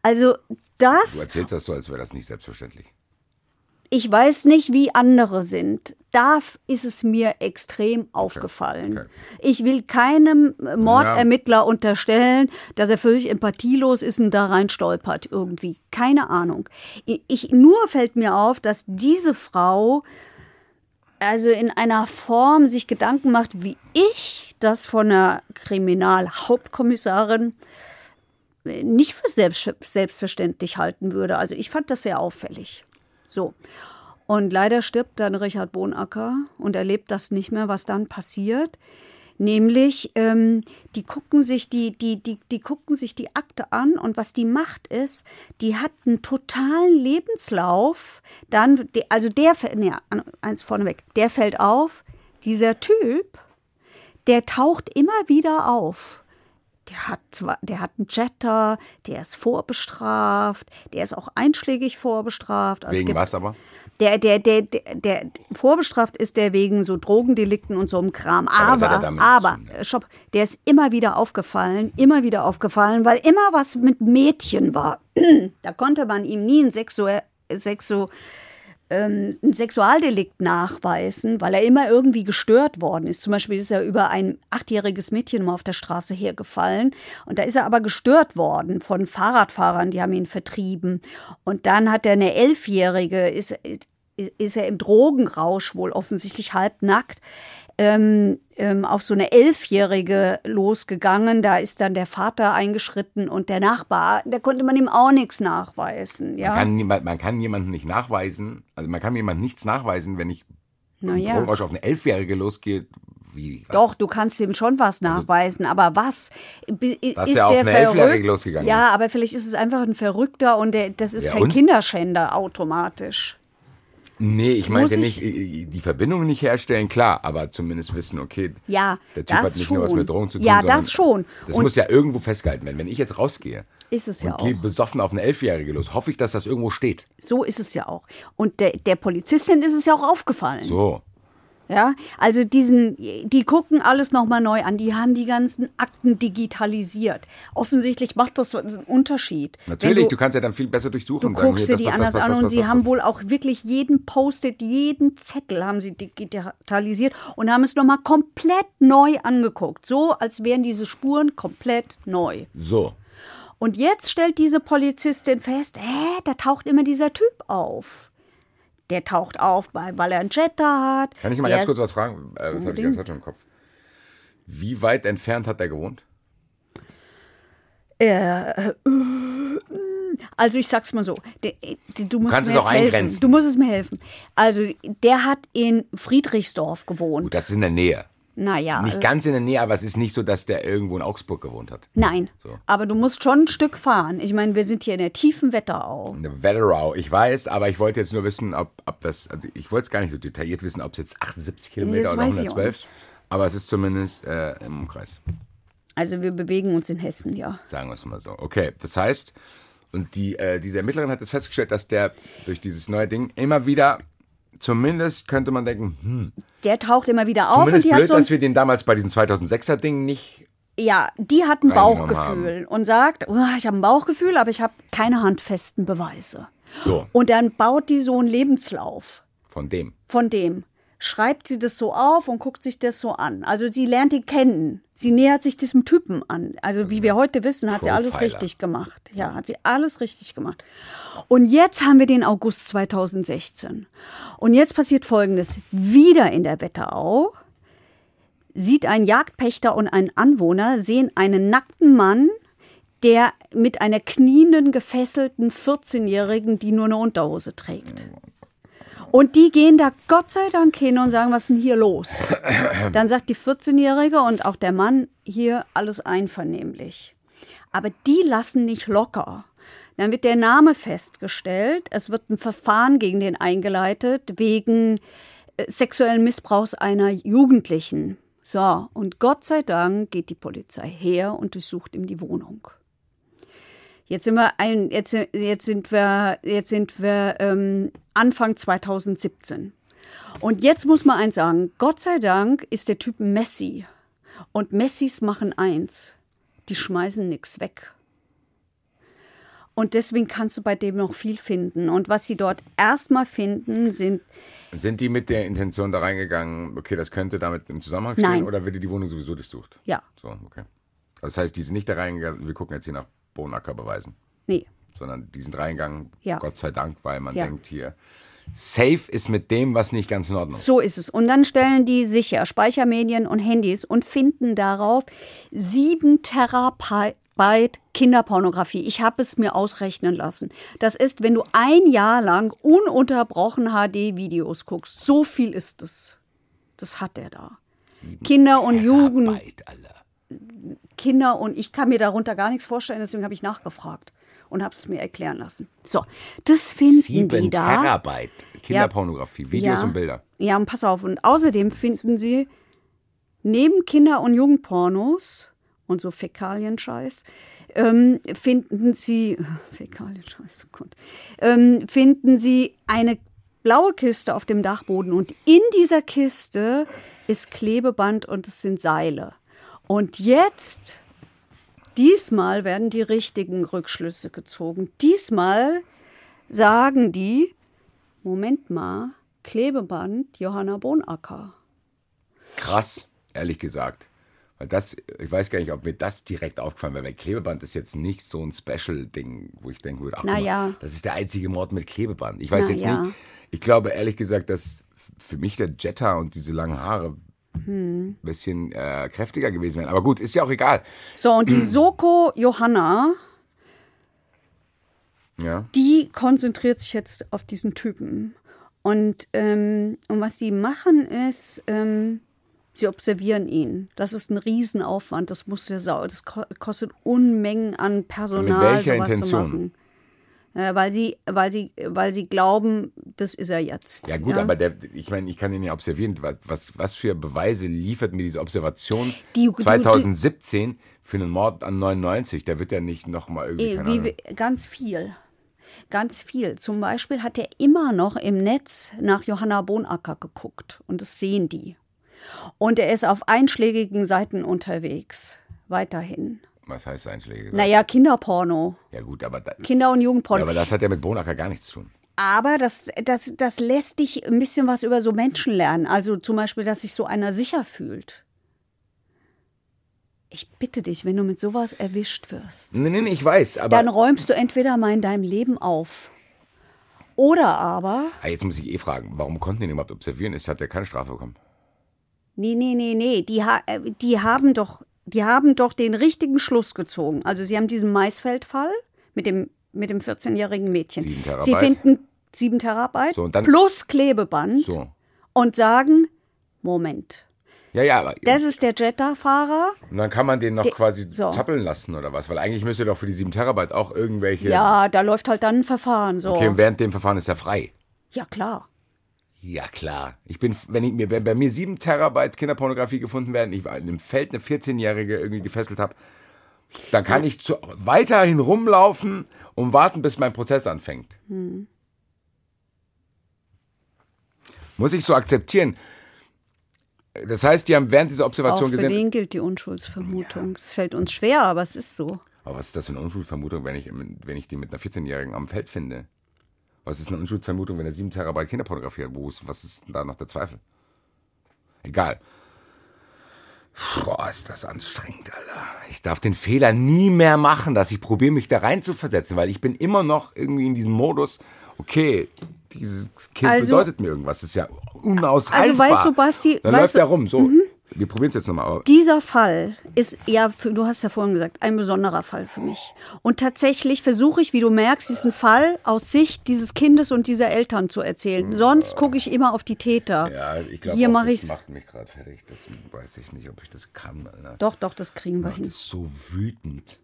Also Du das, erzählst das so, als wäre das nicht selbstverständlich. ich weiß nicht, wie andere sind. Da ist es mir extrem aufgefallen. okay. Ich will keinem Mordermittler unterstellen, dass er völlig empathielos ist und da rein stolpert irgendwie. Keine Ahnung. Ich, nur fällt mir auf, dass diese Frau also in einer Form sich Gedanken macht, wie ich das von einer Kriminalhauptkommissarin nicht für selbst, selbstverständlich halten würde. Also ich fand das sehr auffällig. So. Und leider stirbt dann Richard Bonacker und erlebt das nicht mehr, was dann passiert. Nämlich, ähm, die gucken sich die, die, die, die gucken sich die Akte an und was die macht ist, die hat einen totalen Lebenslauf. Dann, also der, nee, eins vorneweg, der fällt auf, dieser Typ, der taucht immer wieder auf. Der hat, der hat einen Jetter, der ist vorbestraft, der ist auch einschlägig vorbestraft. Also Wegen was aber? der, der, der, der, der vorbestraft ist der wegen so Drogendelikten und so einem Kram. Aber Aber, aber, stopp, der ist immer wieder aufgefallen, immer wieder aufgefallen, weil immer was mit Mädchen war. da konnte man ihm nie ein, Sexu Sexu ähm, ein Sexualdelikt nachweisen, weil er immer irgendwie gestört worden ist. Zum Beispiel ist er über ein achtjähriges Mädchen mal auf der Straße hergefallen und da ist er aber gestört worden von Fahrradfahrern, die haben ihn vertrieben. Und dann hat er eine Elfjährige, ist, ist, ist er im Drogenrausch wohl offensichtlich halbnackt. Ähm, ähm, auf so eine Elfjährige losgegangen. Da ist dann der Vater eingeschritten und der Nachbar, da konnte man ihm auch nichts nachweisen. Ja? Man, kann, man kann jemanden nicht nachweisen, also man kann jemandem nichts nachweisen, wenn ich Na im ja. Drogenrausch auf eine Elfjährige losgehe. Wie? Doch, du kannst ihm schon was nachweisen, aber was? Was ist ja auf der eine Elfjährige losgegangen Ja, ist. aber vielleicht ist es einfach ein Verrückter und der, das ist Ja, kein und? Kinderschänder automatisch. Nee, ich meinte nicht, äh, die Verbindung nicht herstellen, klar, aber zumindest wissen, okay, Ja, der Typ das hat nicht schon. nur was mit Drogen zu tun. Ja, das schon. Das Und- muss ja irgendwo festgehalten werden. Wenn ich jetzt rausgehe Ist es ja und gehe auch. besoffen auf eine Elfjährige los, hoffe ich, dass das irgendwo steht. So ist es ja auch. Und der, der Polizistin ist es ja auch aufgefallen. So. Ja, also diesen, die gucken alles nochmal neu an. Die haben die ganzen Akten digitalisiert. Offensichtlich macht das einen Unterschied. Natürlich, Wenn du, kannst ja dann viel besser durchsuchen. Du guckst dir die das, anders das, an und sie haben wohl auch wirklich jeden Post-it, jeden Zettel haben sie digitalisiert und haben es nochmal komplett neu angeguckt. So, als wären diese Spuren komplett neu. So. Und jetzt stellt diese Polizistin fest, hä, da taucht immer dieser Typ auf. Der taucht auf, er einen Jetta hat. Kann ich mal ganz kurz was fragen? Äh, das habe ich ganz heute im Kopf. Wie weit entfernt hat er gewohnt? Also ich sag's mal so, du musst kannst mir jetzt helfen. Du musst es mir helfen. Also der hat in Friedrichsdorf gewohnt. Gut, das ist in der Nähe. Naja. Nicht ganz in der Nähe, aber es ist nicht so, dass der irgendwo in Augsburg gewohnt hat. Nein, So. aber du musst schon ein Stück fahren. Ich meine, wir sind hier in der tiefen Wetterau. Eine Wetterau, ich weiß, aber ich wollte jetzt nur wissen, ob, ob das, also ich wollte es gar nicht so detailliert wissen, ob es jetzt 78 Kilometer das oder weiß ich auch 112, nicht. aber es ist zumindest äh, im Umkreis, Also wir bewegen uns in Hessen, ja. sagen wir es mal so. Okay, das heißt, und die, äh, diese Ermittlerin hat jetzt festgestellt, dass der durch dieses neue Ding immer wieder, zumindest könnte man denken, hm, Der taucht immer wieder auf und zumindest die hat blöd, so ein dass wir den damals bei diesem 2006er Ding nicht Ja, die hat ein Bauchgefühl und sagt, "Oh, ich habe ein Bauchgefühl, aber ich habe keine handfesten Beweise. so Und dann baut die so einen Lebenslauf von dem. von dem. Schreibt sie das so auf und guckt sich das so an. Also sie lernt ihn kennen. Sie nähert sich diesem Typen an. Also wie wir heute wissen, hat sie alles Profiler. richtig gemacht. Ja, hat sie alles richtig gemacht. Und jetzt haben wir den August 2016. Und jetzt passiert Folgendes. Wieder in der Wetterau sieht ein Jagdpächter und ein Anwohner, sehen einen nackten Mann, der mit einer knienden, gefesselten 14-Jährigen, die nur eine Unterhose trägt. Und die gehen da Gott sei Dank hin und sagen, was ist denn hier los? Dann sagt die 14-Jährige und auch der Mann hier alles einvernehmlich. Aber die lassen nicht locker. Dann wird der Name festgestellt. Es wird ein Verfahren gegen den eingeleitet wegen äh, sexuellen Missbrauchs einer Jugendlichen. So, und Gott sei Dank geht die Polizei her und durchsucht ihm die Wohnung. Jetzt sind wir ein, jetzt, jetzt sind wir, jetzt sind wir ähm, Anfang 2017. Und jetzt muss man eins sagen: Gott sei Dank ist der Typ Messi. Und Messis machen eins: die schmeißen nichts weg. Und deswegen kannst du bei dem noch viel finden. Und was sie dort erstmal finden, sind Sind die mit der Intention da reingegangen, okay, das könnte damit im Zusammenhang stehen Nein. oder wird die Wohnung sowieso durchsucht? Ja. So, okay. Das heißt, die sind nicht da reingegangen, wir gucken jetzt hier nach Bonacker-Beweisen, nee, sondern die sind reingegangen, Ja. Gott sei Dank, weil man Ja. denkt hier, safe ist mit dem, was nicht ganz in Ordnung ist. So ist es. Und dann stellen die sicher Speichermedien und Handys und finden darauf sieben Terabyte Kinderpornografie. Ich habe es mir ausrechnen lassen. Das ist, wenn du ein Jahr lang ununterbrochen HD-Videos guckst. So viel ist es. Das hat er da. Kinder und Jugend, Arbeit, Alter. Kinder und ich kann mir darunter gar nichts vorstellen, deswegen habe ich nachgefragt und habe es mir erklären lassen. So, das finden die Sieben da. Terabyte Kinderpornografie, Videos und Bilder. Ja, und pass auf. Und außerdem finden sie neben Kinder- und Jugendpornos und so Fäkalienscheiß, ähm, finden sie, Fäkalienscheiß, oh Gott, ähm, finden sie eine blaue Kiste auf dem Dachboden und in dieser Kiste ist Klebeband und es sind Seile. Und jetzt, diesmal werden die richtigen Rückschlüsse gezogen. Diesmal sagen die, Moment mal, Klebeband Johanna Bonacker. Krass, ehrlich gesagt. Weil das, ich weiß gar nicht, ob mir das direkt aufgefallen wäre, weil Klebeband ist jetzt nicht so ein Special-Ding, wo ich denken würde, ach, Na guck mal, ja. das ist der einzige Mord mit Klebeband. Ich weiß Na jetzt nicht. Ich glaube ehrlich gesagt, dass für mich der Jetta und diese langen Haare Hm. ein bisschen äh, kräftiger gewesen wären. Aber gut, ist ja auch egal. So, und die Soko Johanna, Ja. die konzentriert sich jetzt auf diesen Typen. Und, ähm, und was die machen ist, ähm, sie observieren ihn. Das ist ein Riesenaufwand. Das muss ja sau. Das ko- kostet Unmengen an Personal, Mit welcher Intention? Äh, weil sie, weil sie, weil sie glauben, das ist er jetzt. Ja gut, aber der, ich meine, ich kann ihn ja observieren. Was- Was, für Beweise liefert mir diese Observation Die- du- 2017 für einen Mord an 99? Der wird ja nicht nochmal irgendwie, keine wie, ganz viel. Ganz viel. Zum Beispiel hat er immer noch im Netz nach Johanna Bonacker geguckt. Und das sehen die. Und er ist auf einschlägigen Seiten unterwegs. Weiterhin. Was heißt einschlägig? Naja, Kinderporno. Ja gut, aber, da, Kinder- und ja, Jugendporno. aber das hat ja mit Bonacker gar nichts zu tun. Aber das, das, das lässt dich ein bisschen was über so Menschen lernen. Also zum Beispiel, dass sich so einer sicher fühlt. Ich bitte dich, wenn du mit sowas erwischt wirst, Nee, nee, nee, ich weiß, aber dann räumst du entweder mal in deinem Leben auf. Oder aber, Ah, jetzt muss ich eh fragen, warum konnten die ihn überhaupt observieren? Ist, hat er keine Strafe bekommen? nee, nee, nee, nee, die, ha äh, die haben doch, die haben doch den richtigen Schluss gezogen. Also sie haben diesen Maisfeldfall mit dem, mit dem 14-jährigen Mädchen. Sieben Terabyte. Sie finden sieben Terabyte So, plus Klebeband So. und sagen, Moment, Ja, ja, aber das ist der Jetta-Fahrer. und dann kann man den noch quasi so. zappeln lassen oder was? Weil eigentlich müsste doch für die 7 Terabyte auch irgendwelche. Ja, da läuft halt dann ein Verfahren so. Okay, und während dem Verfahren ist er frei. Ja, klar. Ja, klar. Ich bin, wenn, ich, mir, wenn bei mir 7 Terabyte Kinderpornografie gefunden werden, ich in einem Feld eine 14-Jährige irgendwie gefesselt habe, dann kann ich zu, weiterhin rumlaufen und warten, bis mein Prozess anfängt. Hm. Muss ich so akzeptieren. Das heißt, die haben während dieser Auch Observation für gesehen. den gilt die Unschuldsvermutung. Es fällt uns schwer, aber es ist so. Aber was ist das für eine Unschuldsvermutung, wenn ich, wenn ich die mit einer 14-Jährigen am Feld finde? Was ist eine Unschuldsvermutung, wenn er 7 Terabyte Kinderpornografie hat? Wo ist, was ist denn da noch der Zweifel? Egal. Boah, ist das anstrengend, Alter. Ich darf den Fehler nie mehr machen, dass ich probiere, mich da rein zu versetzen, weil ich bin immer noch irgendwie in diesem Modus, okay, dieses Kind Also- bedeutet mir irgendwas. Das ist ja unaushaltbar. Also weißt du, Basti, Dann weißt läuft du- er rum. So, wir probieren es jetzt nochmal. Dieser Fall ist ja, für, du hast ja vorhin gesagt, ein besonderer Fall für mich. Und tatsächlich versuche ich, wie du merkst, diesen Fall aus Sicht dieses Kindes und dieser Eltern zu erzählen. Sonst gucke ich immer auf die Täter. ja, ich glaube, das ich's. macht mich gerade fertig. Das weiß ich nicht, ob ich das kann. Alter. Doch, doch, das kriegen wir macht hin. es so wütend.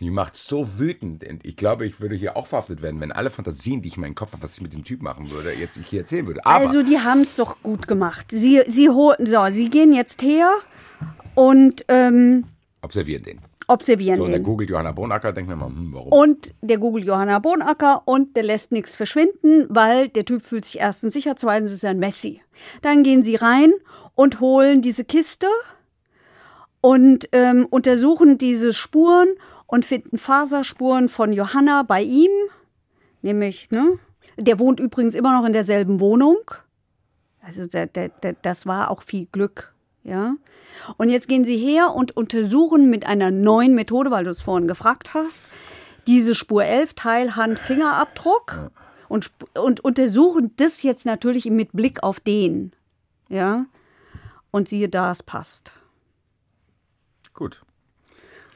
Die macht so wütend. Ich glaube, ich würde hier auch verhaftet werden, wenn alle Fantasien, die ich in meinem Kopf habe, was ich mit dem Typ machen würde, jetzt ich hier erzählen würde. Aber Also die haben es doch gut gemacht. Sie, sie, holen, so, sie gehen jetzt her und ähm, observieren den. observieren So, und der den. googelt Johanna Bonacker, denkt mir mal, hm, warum? Und der googelt Johanna Bonacker und der lässt nichts verschwinden, weil der Typ fühlt sich erstens sicher, zweitens ist er ein Messi. Dann gehen sie rein und holen diese Kiste und ähm, untersuchen diese Spuren und finden Faserspuren von Johanna bei ihm, nämlich, ne? Der wohnt übrigens immer noch in derselben Wohnung. Also der, der, der, das war auch viel Glück, ja. Und jetzt gehen sie her und untersuchen mit einer neuen Methode, weil du es vorhin gefragt hast, diese Spur 11 Teil Hand-Fingerabdruck und, sp- und untersuchen das jetzt natürlich mit Blick auf den, ja. Und siehe da, es passt. Gut.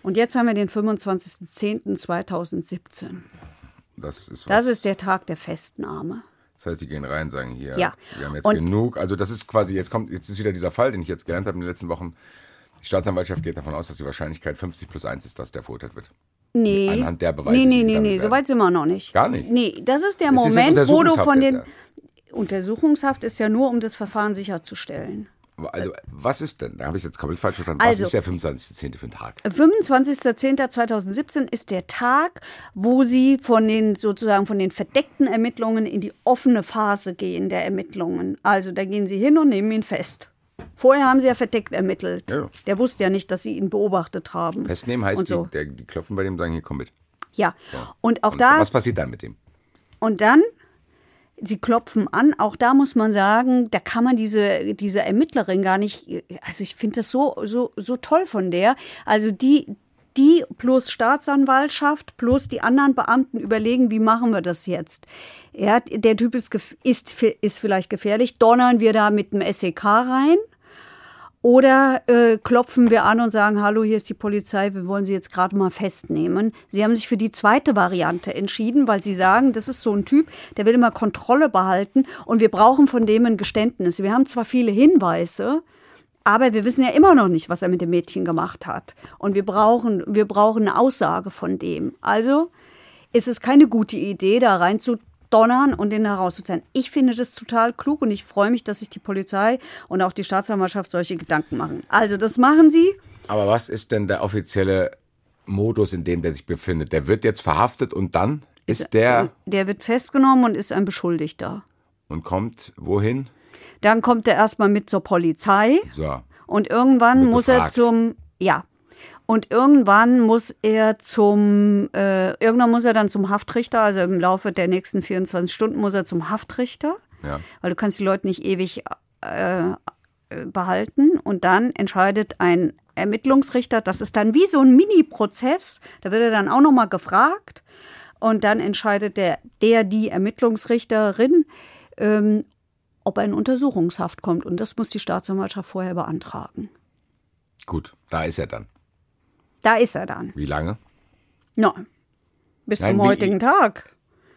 Und jetzt haben wir den 25.10.2017. Das ist was. Das ist der Tag der Festnahme. Das heißt, sie gehen rein, sagen hier, Ja. wir haben jetzt Und- genug. Also das ist quasi, jetzt kommt, jetzt ist wieder dieser Fall, den ich jetzt gelernt habe in den letzten Wochen. Die Staatsanwaltschaft geht davon aus, dass die Wahrscheinlichkeit 50 plus 1 ist, dass der verurteilt wird. Nee. Anhand der Beweise, Nee, nee, nee, nee, so weit sind wir noch nicht. Gar nicht? Nee, das ist der ist in Moment, wo du von jetzt, den. Untersuchungshaft ist ja nur, um das Verfahren sicherzustellen. Also, was ist denn? Da habe ich jetzt komplett falsch verstanden. was Also- ist der 25.10. für ein Tag? 25.10.2017 ist der Tag, wo sie von den sozusagen von den verdeckten Ermittlungen in die offene Phase gehen der Ermittlungen. Also da gehen sie hin und nehmen ihn fest. Vorher haben sie ja verdeckt ermittelt. Ja. Der wusste ja nicht, dass sie ihn beobachtet haben. Festnehmen heißt, so. die, der, die klopfen bei dem und sagen, hier, komm mit. Ja. Und auch Und da was passiert dann mit dem? Und dann, sie klopfen an, auch da muss man sagen, da kann man diese, diese Ermittlerin gar nicht, also ich finde das so, so, so toll von der. Also die, die plus Staatsanwaltschaft plus die anderen Beamten überlegen, wie machen wir das jetzt? Ja, der Typ ist, ist, ist vielleicht gefährlich. Donnern wir da mit dem SEK rein? Oder äh, klopfen wir an und sagen, hallo, hier ist die Polizei, wir wollen Sie jetzt gerade mal festnehmen. Sie haben sich für die zweite Variante entschieden, weil Sie sagen, das ist so ein Typ, der will immer Kontrolle behalten und wir brauchen von dem ein Geständnis. Wir haben zwar viele Hinweise, aber wir wissen ja immer noch nicht, was er mit dem Mädchen gemacht hat. Und wir brauchen, wir brauchen eine Aussage von dem. Also ist es keine gute Idee, da rein zu donnern und den herauszuzahlen. Ich finde das total klug und ich freue mich, dass sich die Polizei und auch die Staatsanwaltschaft solche Gedanken machen. Also das machen sie. Aber was ist denn der offizielle Modus, in dem der sich befindet? Der wird jetzt verhaftet und dann? Ist der Der wird festgenommen und ist ein Beschuldigter. und kommt wohin? Dann kommt er erstmal mit zur Polizei So. und irgendwann muss er zum, ja. Und irgendwann muss er zum, äh, irgendwann muss er dann zum Haftrichter, also im Laufe der nächsten 24 Stunden muss er zum Haftrichter, Ja. weil du kannst die Leute nicht ewig äh, äh, behalten. Und dann entscheidet ein Ermittlungsrichter, das ist dann wie so ein Mini-Prozess, da wird er dann auch nochmal gefragt. Und dann entscheidet der, der die Ermittlungsrichterin, ähm, ob er in Untersuchungshaft kommt. Und das muss die Staatsanwaltschaft vorher beantragen. Gut, da ist er dann. Da ist er dann. Wie lange? No. Bis Nein, zum heutigen Tag.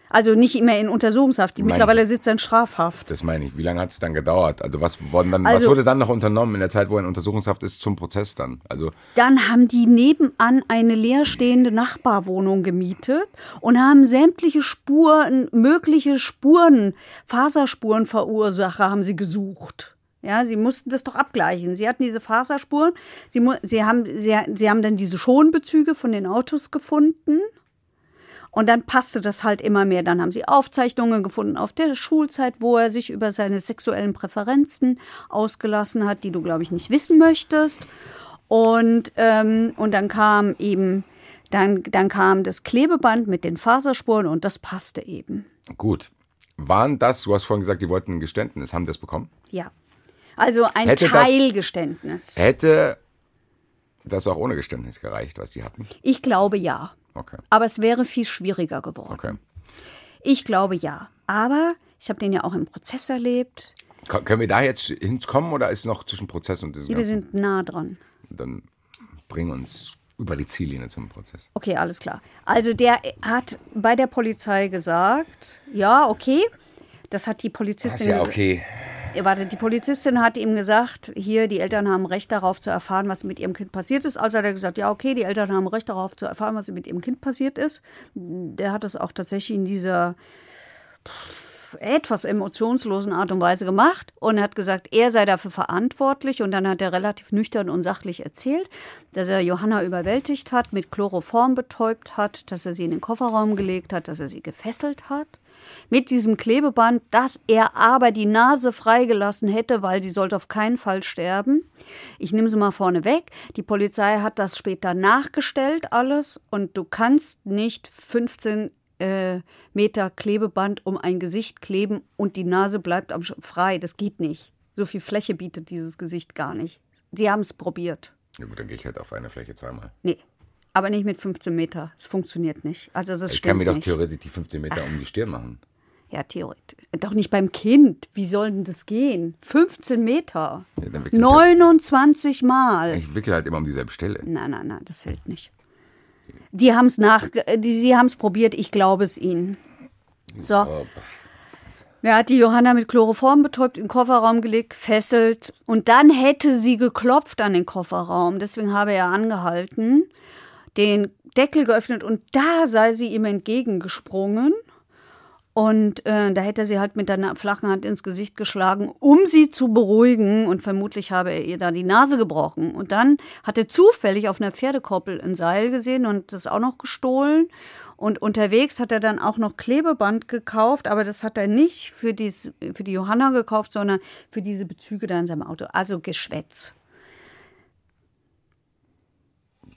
Also nicht mehr in Untersuchungshaft. Nein. Mittlerweile sitzt er in Strafhaft. Das meine ich. Wie lange hat es dann gedauert? Also was, wurden dann, Also- was wurde dann noch unternommen in der Zeit, wo er in Untersuchungshaft ist, zum Prozess dann? Also Dann haben die nebenan eine leerstehende Nachbarwohnung gemietet und haben sämtliche Spuren, mögliche Spuren, Faserspurenverursacher haben sie gesucht. Ja, sie mussten das doch abgleichen. Sie hatten diese Faserspuren, sie, sie, haben, sie, sie haben dann diese Schonbezüge von den Autos gefunden. Und dann passte das halt immer mehr. Dann haben sie Aufzeichnungen gefunden auf der Schulzeit, wo er sich über seine sexuellen Präferenzen ausgelassen hat, die du, glaube ich, nicht wissen möchtest. Und, ähm, und dann kam eben, dann, dann kam das Klebeband mit den Faserspuren und das passte eben. gut. Waren das, du hast vorhin gesagt, die wollten ein Geständnis, haben das bekommen? Ja. Also ein Hätte das- Teilgeständnis. Hätte das auch ohne Geständnis gereicht, was die hatten? Ich glaube ja. Okay, Aber es wäre viel schwieriger geworden. okay. Ich glaube ja. Aber ich habe den ja auch im Prozess erlebt. Ko- Können wir da jetzt hinkommen oder ist noch zwischen Prozess und diesem Wir sind nah dran. Dann bring uns über die Ziellinie zum Prozess. Okay, alles klar. Also der hat bei der Polizei gesagt, ja, okay. Das hat die Das ist Polizistin. ja okay. Warte, die Polizistin hat ihm gesagt, hier, die Eltern haben Recht darauf zu erfahren, was mit ihrem Kind passiert ist. Also hat er gesagt, ja, okay, die Eltern haben Recht darauf zu erfahren, was mit ihrem Kind passiert ist. Der hat das auch tatsächlich in dieser etwas emotionslosen Art und Weise gemacht und hat gesagt, er sei dafür verantwortlich. Und dann hat er relativ nüchtern und sachlich erzählt, dass er Johanna überwältigt hat, mit Chloroform betäubt hat, dass er sie in den Kofferraum gelegt hat, dass er sie gefesselt hat mit diesem Klebeband, dass er aber die Nase freigelassen hätte, weil sie sollte auf keinen Fall sterben. Ich nehme sie mal vorne weg. Die Polizei hat das später nachgestellt alles und du kannst nicht 15 äh, Meter Klebeband um ein Gesicht kleben und die Nase bleibt frei. Das geht nicht. So viel Fläche bietet dieses Gesicht gar nicht. Sie haben es probiert. Ja gut, dann gehe ich halt auf eine Fläche zweimal. Nee. Aber nicht mit 15 Meter. Es funktioniert nicht. Also das Ich kann mir doch theoretisch die 15 Meter um die Stirn machen. Ja, theoretisch. Doch nicht beim Kind. Wie soll denn das gehen? 15 Meter. Ja, dann wickelt 29 Mal. Ich wickel halt immer um dieselbe Stelle. Nein, nein, nein, das hält nicht. Die haben es nach, die, sie haben es probiert, ich glaube es ihnen. So. Er hat die Johanna mit Chloroform betäubt, in den Kofferraum gelegt, fesselt und dann hätte sie geklopft an den Kofferraum. Deswegen habe er angehalten, den Deckel geöffnet und da sei sie ihm entgegengesprungen. Und äh, da hätte er sie halt mit der flachen Hand ins Gesicht geschlagen, um sie zu beruhigen. Und vermutlich habe er ihr da die Nase gebrochen. Und dann hat er zufällig auf einer Pferdekoppel ein Seil gesehen und das auch noch gestohlen. Und unterwegs hat er dann auch noch Klebeband gekauft, aber das hat er nicht für, dies, für die Johanna gekauft, sondern für diese Bezüge da in seinem Auto. Also Geschwätz.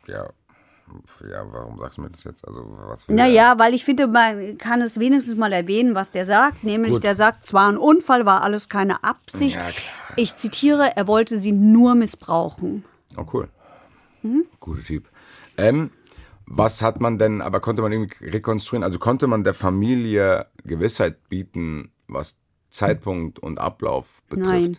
Ja. Ja, warum sagst du mir das jetzt? Also, was Naja, weil ich finde, man kann es wenigstens mal erwähnen, was der sagt. Nämlich, Gut. der sagt, zwar ein Unfall, war alles keine Absicht. Ja. Ich zitiere, er wollte sie nur missbrauchen. Oh, cool. Mhm. Guter Typ. Ähm, was hat man denn, aber konnte man irgendwie rekonstruieren? Also konnte man der Familie Gewissheit bieten, was Zeitpunkt und Ablauf betrifft? Nein.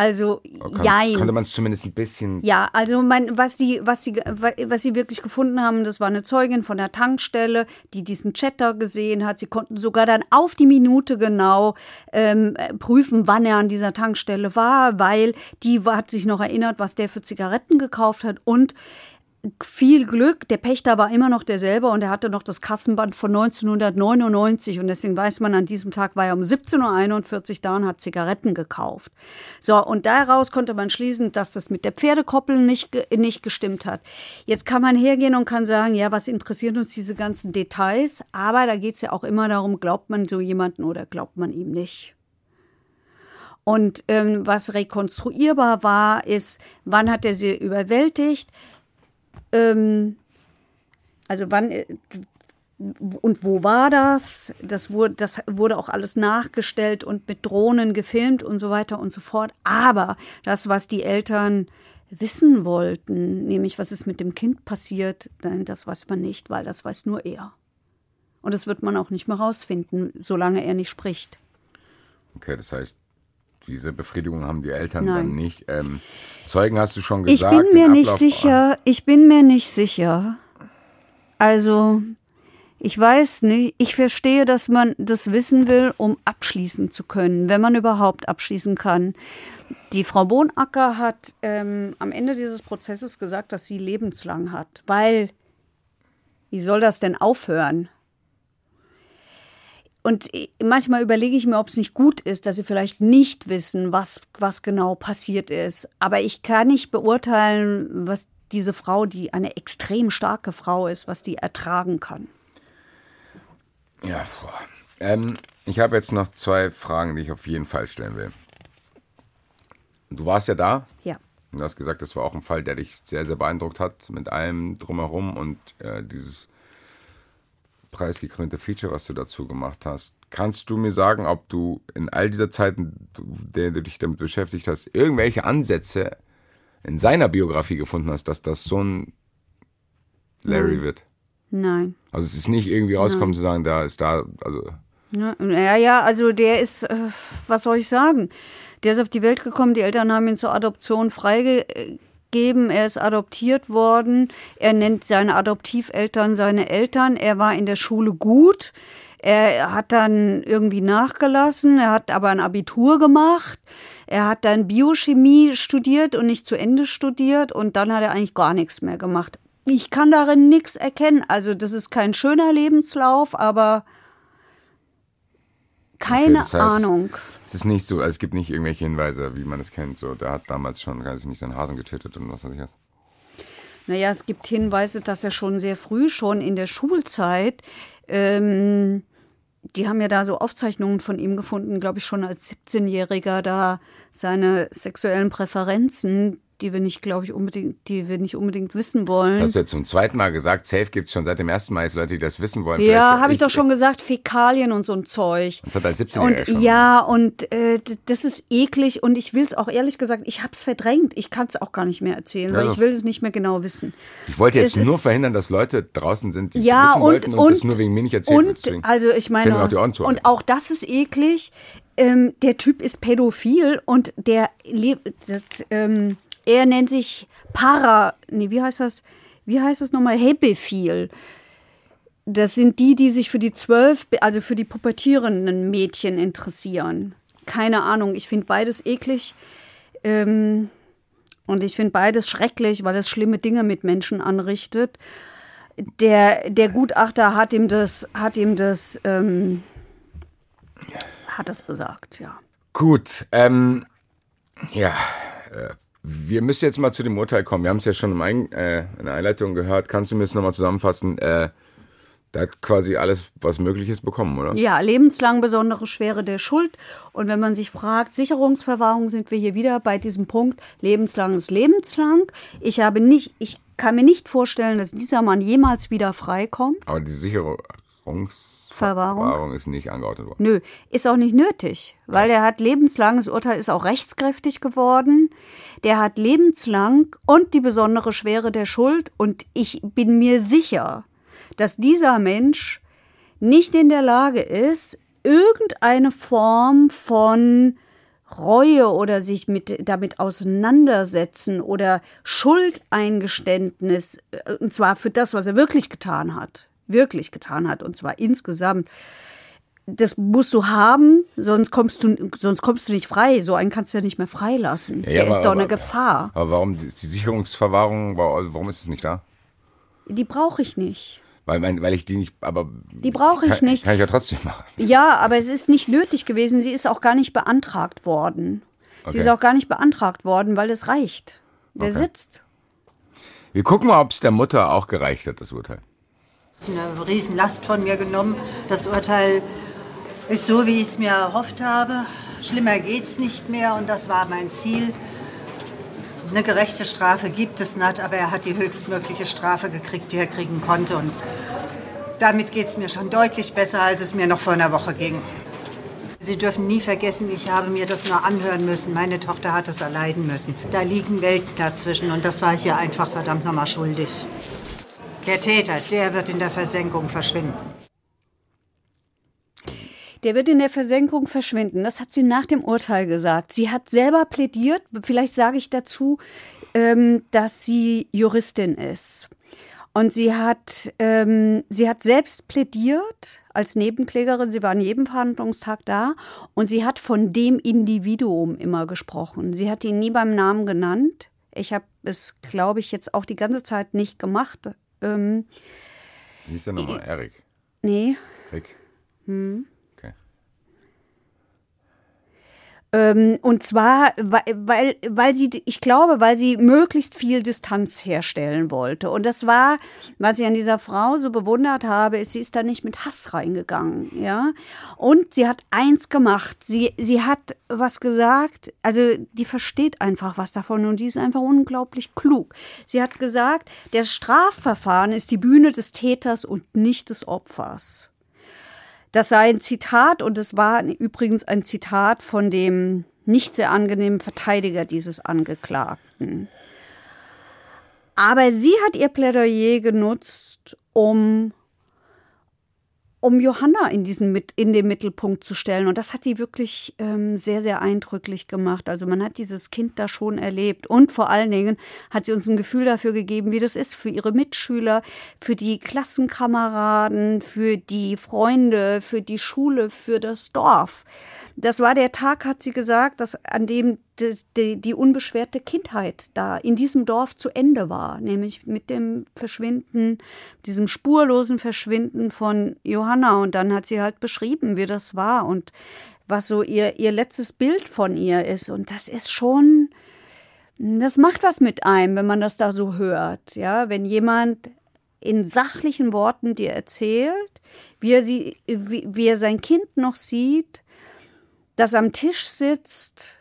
Also, jein. Konnte man es zumindest ein bisschen. Ja, also mein, was sie, was sie, was sie wirklich gefunden haben, das war eine Zeugin von der Tankstelle, die diesen Chatter gesehen hat. Sie konnten sogar dann auf die Minute genau ähm, prüfen, wann er an dieser Tankstelle war, weil die hat sich noch erinnert, was der für Zigaretten gekauft hat und viel Glück. Der Pächter war immer noch derselbe und er hatte noch das Kassenband von 1999 und deswegen weiß man, an diesem Tag war er um 17.41 Uhr da und hat Zigaretten gekauft. So, und daraus konnte man schließen, dass das mit der Pferdekoppel nicht, nicht gestimmt hat. Jetzt kann man hergehen und kann sagen, ja, was interessiert uns diese ganzen Details? Aber da geht es ja auch immer darum, glaubt man so jemanden oder glaubt man ihm nicht? Und ähm, was rekonstruierbar war, ist, wann hat er sie überwältigt? Ähm, also wann äh, und wo war das? Das wurde, das wurde auch alles nachgestellt und mit Drohnen gefilmt und so weiter und so fort. Aber das, was die Eltern wissen wollten, nämlich was ist mit dem Kind passiert, das weiß man nicht, weil das weiß nur er. Und das wird man auch nicht mehr rausfinden, solange er nicht spricht. Okay, das heißt, diese Befriedigung haben die Eltern Nein. dann nicht. Ähm, Zeugen hast du schon gesagt. Ich bin mir nicht sicher. Ich bin mir nicht sicher. Also, ich weiß nicht. Ich verstehe, dass man das wissen will, um abschließen zu können, wenn man überhaupt abschließen kann. Die Frau Bohnacker hat ähm, am Ende dieses Prozesses gesagt, dass sie lebenslang hat, weil wie soll das denn aufhören? Und manchmal überlege ich mir, ob es nicht gut ist, dass sie vielleicht nicht wissen, was, was genau passiert ist. Aber ich kann nicht beurteilen, was diese Frau, die eine extrem starke Frau ist, was die ertragen kann. Ja, ähm, ich habe jetzt noch zwei Fragen, die ich auf jeden Fall stellen will. Du warst ja da. Ja. Und du hast gesagt, das war auch ein Fall, der dich sehr, sehr beeindruckt hat mit allem drumherum und äh, dieses preisgekrönte Feature, was du dazu gemacht hast. Kannst du mir sagen, ob du in all dieser Zeit, in der du dich damit beschäftigt hast, irgendwelche Ansätze in seiner Biografie gefunden hast, dass das so ein Larry wird? Nein. Also es ist nicht irgendwie rauskommen zu sagen, da ist da, also Ja, ja, also der ist, äh, was soll ich sagen? Der ist auf die Welt gekommen, die Eltern haben ihn zur Adoption freigegeben, er ist adoptiert worden, er nennt seine Adoptiveltern seine Eltern, er war in der Schule gut, er hat dann irgendwie nachgelassen, er hat aber ein Abitur gemacht, er hat dann Biochemie studiert und nicht zu Ende studiert. Und dann hat er eigentlich gar nichts mehr gemacht. Ich kann darin nichts erkennen. Also das ist kein schöner Lebenslauf, aber keine das heißt- Ahnung. Es ist nicht so, also es gibt nicht irgendwelche Hinweise, wie man es kennt. So, der hat damals schon, weiß ich nicht, seinen Hasen getötet und was weiß ich was. Naja, es gibt Hinweise, dass er schon sehr früh, schon in der Schulzeit, ähm, die haben ja da so Aufzeichnungen von ihm gefunden, glaube ich, schon als 17-Jähriger, da seine sexuellen Präferenzen, die wir nicht, glaube ich, unbedingt, die wir nicht unbedingt wissen wollen. Das hast du ja zum zweiten Mal gesagt, Safe gibt es schon seit dem ersten Mal jetzt Leute, die das wissen wollen. ja, habe ich doch schon gesagt, Fäkalien und so ein Zeug. Das hat als 17 Und schon. ja, und äh, das ist eklig und ich will es auch ehrlich gesagt, ich habe es verdrängt. Ich kann es auch gar nicht mehr erzählen, weil Ja, ich will es nicht mehr genau wissen. Ich wollte jetzt es nur verhindern, dass Leute draußen sind, die es Ja, wissen und, wollten und, und, das nur wegen mir nicht erzählen. und deswegen. also ich meine, auch die Ohren zuhalten. und auch das ist eklig. Ähm, der Typ ist pädophil und der lebt, ähm, er nennt sich Para, nee, wie heißt das? Wie heißt das nochmal? Hebephil. Das sind die, die sich für die zwölf, also für die pubertierenden Mädchen interessieren. Keine Ahnung, ich finde beides eklig. Ähm, und ich finde beides schrecklich, weil es schlimme Dinge mit Menschen anrichtet. Der, der Gutachter hat ihm das, hat ihm das, ähm, hat das gesagt, ja. Gut, ähm, ja, äh, wir müssen jetzt mal zu dem Urteil kommen. Wir haben es ja schon im Ein äh, in der Einleitung gehört. Kannst du mir das nochmal zusammenfassen? Äh, der hat quasi alles, was möglich ist, bekommen, oder? Ja, lebenslang besondere Schwere der Schuld. Und wenn man sich fragt, Sicherungsverwahrung, sind wir hier wieder bei diesem Punkt. Lebenslang ist lebenslang. Ich habe nicht, ich kann mir nicht vorstellen, dass dieser Mann jemals wieder freikommt. Aber die Sicherungsverwahrung Verwahrung? ist nicht angeordnet worden. Nö, ist auch nicht nötig, weil er hat lebenslang, das Urteil ist auch rechtskräftig geworden. Der hat lebenslang und die besondere Schwere der Schuld. Und ich bin mir sicher, dass dieser Mensch nicht in der Lage ist, irgendeine Form von Reue oder sich mit, damit auseinandersetzen oder Schuldeingeständnis, äh, und zwar für das, was er wirklich getan hat, wirklich getan hat, und zwar insgesamt. Das musst du haben, sonst kommst du, sonst kommst du nicht frei. So einen kannst du ja nicht mehr freilassen. Ja, ja, Der aber- ist doch eine aber- Gefahr. Aber warum die, die Sicherungsverwahrung, wa- warum ist es nicht da? Die brauche ich nicht. Weil, weil ich die nicht, aber. Die brauche ich kann, nicht. Kann ich ja trotzdem machen. Ja, aber es ist nicht nötig gewesen. Sie ist auch gar nicht beantragt worden. Okay. Sie ist auch gar nicht beantragt worden, weil es reicht. Der Okay. sitzt. Wir gucken mal, ob es der Mutter auch gereicht hat, das Urteil. Das ist eine Riesenlast von mir genommen. Das Urteil ist so, wie ich es mir erhofft habe. Schlimmer geht's nicht mehr und das war mein Ziel. Eine gerechte Strafe gibt es nicht, aber er hat die höchstmögliche Strafe gekriegt, die er kriegen konnte. Und damit geht's mir schon deutlich besser, als es mir noch vor einer Woche ging. Sie dürfen nie vergessen, ich habe mir das nur anhören müssen. Meine Tochter hat es erleiden müssen. Da liegen Welten dazwischen und das war ich ihr einfach verdammt nochmal schuldig. Der Täter, der wird in der Versenkung verschwinden. Der wird in der Versenkung verschwinden. Das hat sie nach dem Urteil gesagt. Sie hat selber plädiert, vielleicht sage ich dazu, ähm, dass sie Juristin ist. Und sie hat, ähm, sie hat selbst plädiert als Nebenklägerin. Sie war an jedem Verhandlungstag da und sie hat von dem Individuum immer gesprochen. Sie hat ihn nie beim Namen genannt. Ich habe es, glaube ich, jetzt auch die ganze Zeit nicht gemacht. Ähm, Wie ist der nochmal? Erik. nee. Rick. Hm. Okay. Ähm, und zwar, weil, weil, weil sie, ich glaube, weil sie möglichst viel Distanz herstellen wollte. Und das war, was ich an dieser Frau so bewundert habe, ist, sie ist da nicht mit Hass reingegangen, ja. Und sie hat eins gemacht. Sie, sie hat was gesagt, also die versteht einfach was davon und die ist einfach unglaublich klug. Sie hat gesagt, der Strafverfahren ist die Bühne des Täters und nicht des Opfers. Das sei ein Zitat und es war übrigens ein Zitat von dem nicht sehr angenehmen Verteidiger dieses Angeklagten. Aber sie hat ihr Plädoyer genutzt, um, um Johanna in, diesen, in den Mittelpunkt zu stellen. Und das hat sie wirklich ähm, sehr, sehr eindrücklich gemacht. Also man hat dieses Kind da schon erlebt. Und vor allen Dingen hat sie uns ein Gefühl dafür gegeben, wie das ist für ihre Mitschüler, für die Klassenkameraden, für die Freunde, für die Schule, für das Dorf. Das war der Tag, hat sie gesagt, dass, an dem die, die, die unbeschwerte Kindheit da in diesem Dorf zu Ende war, nämlich mit dem Verschwinden, diesem spurlosen Verschwinden von Johanna. Und dann hat sie halt beschrieben, wie das war und was so ihr, ihr letztes Bild von ihr ist. Und das ist schon, das macht was mit einem, wenn man das da so hört. Ja, wenn jemand in sachlichen Worten dir erzählt, wie er, sie, wie, wie er sein Kind noch sieht, das am Tisch sitzt,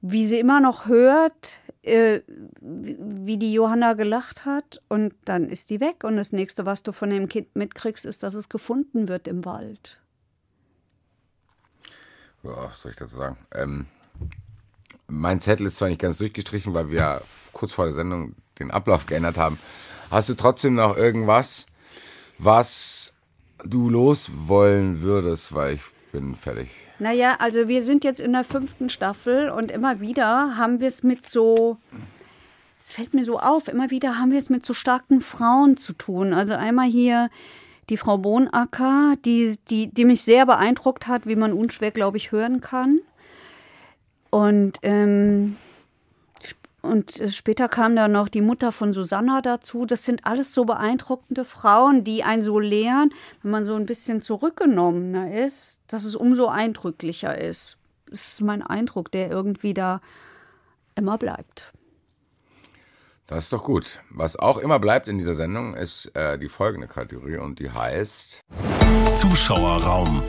wie sie immer noch hört, äh, wie die Johanna gelacht hat und dann ist die weg und das nächste, was du von dem Kind mitkriegst, ist, dass es gefunden wird im Wald. Ja, was soll ich dazu sagen? Ähm, mein Zettel ist zwar nicht ganz durchgestrichen, weil wir kurz vor der Sendung den Ablauf geändert haben. Hast du trotzdem noch irgendwas, was du loswollen würdest, weil ich bin fertig. Naja, also wir sind jetzt in der fünften Staffel und immer wieder haben wir es mit so, es fällt mir so auf, immer wieder haben wir es mit so starken Frauen zu tun. Also einmal hier die Frau Bohnacker, die, die, die mich sehr beeindruckt hat, wie man unschwer, glaube ich, hören kann. Und, ähm, und äh, später kam dann noch die Mutter von Susanna dazu. Das sind alles so beeindruckende Frauen, die einen so lehren, wenn man so ein bisschen zurückgenommener ist, dass es umso eindrücklicher ist. Das ist mein Eindruck, der irgendwie da immer bleibt. Das ist doch gut. Was auch immer bleibt in dieser Sendung, ist äh, die folgende Kategorie und die heißt Zuschauerraum.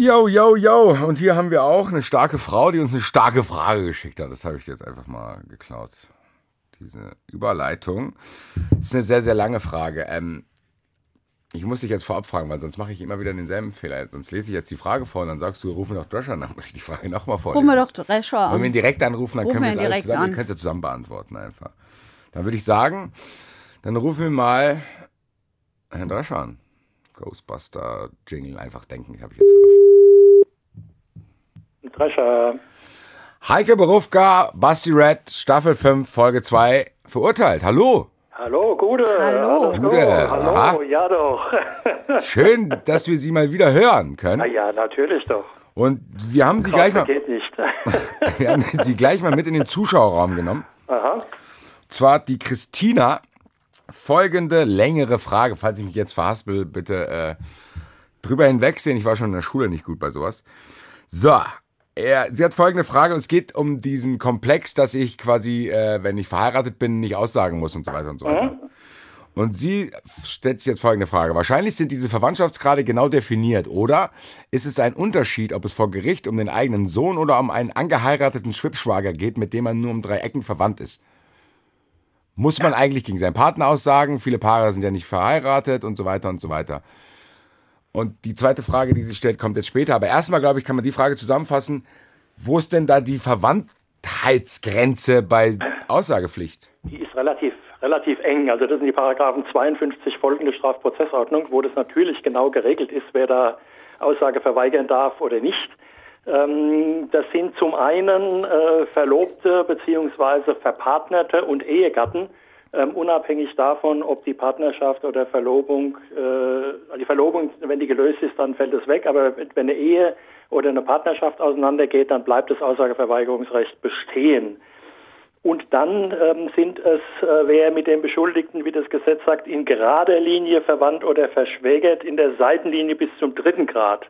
Yo, yo, yo. Und hier haben wir auch eine starke Frau, die uns eine starke Frage geschickt hat. Das habe ich jetzt einfach mal geklaut. Diese Überleitung. Das ist eine sehr, sehr lange Frage. Ähm, ich muss dich jetzt vorab fragen, weil sonst mache ich immer wieder denselben Fehler. Sonst lese ich jetzt die Frage vor und dann sagst du, rufen doch Drescher an. Dann muss ich die Frage nochmal vorlesen. Rufen wir doch Drescher Wollen wir ihn an. direkt anrufen, dann Rufen können wir wir es alle zusammen, an. wir können es ja zusammen beantworten einfach. Dann würde ich sagen, dann rufen wir mal Herrn Drescher an. Ghostbuster Jingle einfach denken, habe ich jetzt verrafft. Drescher. Heike Berufka, Basti Red, Staffel 5, Folge 2, verurteilt. Hallo. Hallo, Gude. Hallo. Gude. Hallo, aha. ja doch. Schön, dass wir Sie mal wieder hören Na können. ja, natürlich doch. Und wir haben Sie gleich mal, geht nicht. wir haben Sie gleich mal mit in den Zuschauerraum genommen. Aha. zwar hat die Christina folgende längere Frage, falls ich mich jetzt verhaspel, bitte äh, drüber hinwegsehen. Ich war schon in der Schule nicht gut bei sowas. So, er, sie hat folgende Frage und es geht um diesen Komplex, dass ich quasi, äh, wenn ich verheiratet bin, nicht aussagen muss und so weiter und so weiter. Und sie stellt sich jetzt folgende Frage. Wahrscheinlich sind diese Verwandtschaftsgrade genau definiert, oder? Ist es ein Unterschied, ob es vor Gericht um den eigenen Sohn oder um einen angeheirateten Schwippschwager geht, mit dem man nur um drei Ecken verwandt ist? Muss man eigentlich gegen seinen Partner aussagen? Viele Paare sind ja nicht verheiratet und so weiter und so weiter. Und die zweite Frage, die sie stellt, kommt jetzt später. Aber erstmal, glaube ich, kann man die Frage zusammenfassen. Wo ist denn da die Verwandtheitsgrenze bei Aussagepflicht? Die ist relativ, relativ eng. Also das sind die Paragraphen 52 folgende Strafprozessordnung, wo das natürlich genau geregelt ist, wer da Aussage verweigern darf oder nicht. Ähm, das sind zum einen äh, Verlobte beziehungsweise Verpartnerte und Ehegatten, ähm, unabhängig davon, ob die Partnerschaft oder Verlobung, äh, die Verlobung, wenn die gelöst ist, dann fällt es weg, aber wenn eine Ehe oder eine Partnerschaft auseinandergeht, dann bleibt das Aussageverweigerungsrecht bestehen. Und dann ähm, sind es, äh, wer mit dem Beschuldigten, wie das Gesetz sagt, in gerader Linie verwandt oder verschwägert, in der Seitenlinie bis zum dritten Grad.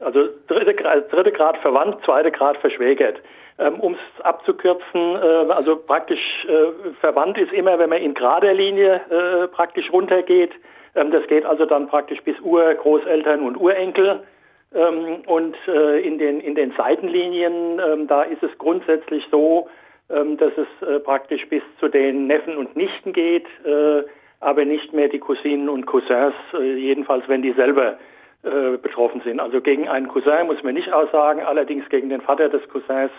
Also dritte, dritte Grad verwandt, zweite Grad verschwägert. Ähm, um es abzukürzen, äh, also praktisch äh, verwandt ist immer, wenn man in gerader Linie äh, praktisch runtergeht. Ähm, das geht also dann praktisch bis Urgroßeltern und Urenkel. Ähm, und äh, in, den, in den Seitenlinien, ähm, da ist es grundsätzlich so, ähm, dass es äh, praktisch bis zu den Neffen und Nichten geht, äh, aber nicht mehr die Cousinen und Cousins, jedenfalls wenn die selber betroffen sind. Also gegen einen Cousin muss man nicht aussagen, allerdings gegen den Vater des Cousins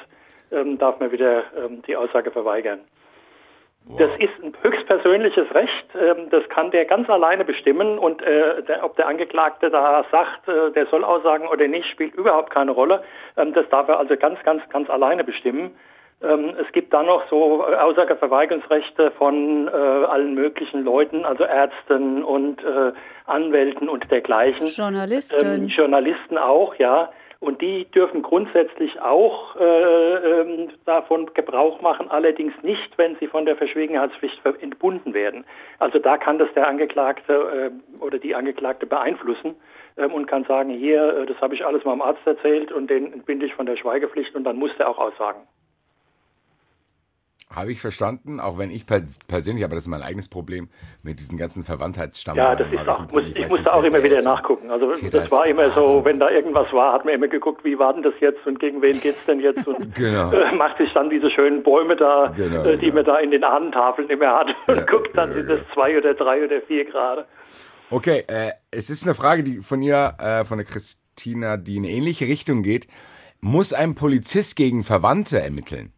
ähm, darf man wieder ähm, die Aussage verweigern. Wow. Das ist ein höchstpersönliches Recht, ähm, das kann der ganz alleine bestimmen und äh, der, ob der Angeklagte da sagt, äh, der soll aussagen oder nicht, spielt überhaupt keine Rolle. Ähm, das darf er also ganz, ganz, ganz alleine bestimmen. Ähm, es gibt dann noch so äh, Aussageverweigerungsrechte von äh, allen möglichen Leuten, also Ärzten und Anwälten und dergleichen. Journalisten. Journalisten auch, ja. Und die dürfen grundsätzlich auch äh, ähm, davon Gebrauch machen, allerdings nicht, wenn sie von der Verschwiegenheitspflicht entbunden werden. Also da kann das der Angeklagte äh, oder die Angeklagte beeinflussen ähm, und kann sagen, hier, äh, das habe ich alles meinem Arzt erzählt und den entbinde ich von der Schweigepflicht und dann muss der auch aussagen. Habe ich verstanden, auch wenn ich persönlich, aber das ist mein eigenes Problem mit diesen ganzen Verwandtheitsstamm. Ja, das ist auch, muss, ich, ich musste auch immer wieder nachgucken. Also das war immer so, wenn da irgendwas war, hat man immer geguckt, wie war denn das jetzt und gegen wen geht's denn jetzt und genau. äh, macht sich dann diese schönen Bäume da, genau, äh, die genau. man da in den Ahnentafeln immer hat und Ja, guckt dann, ja, sind das zwei oder drei oder vier Grade. Okay, äh, es ist eine Frage, die von ihr, äh, von der Christina, die in eine ähnliche Richtung geht. Muss ein Polizist gegen Verwandte ermitteln?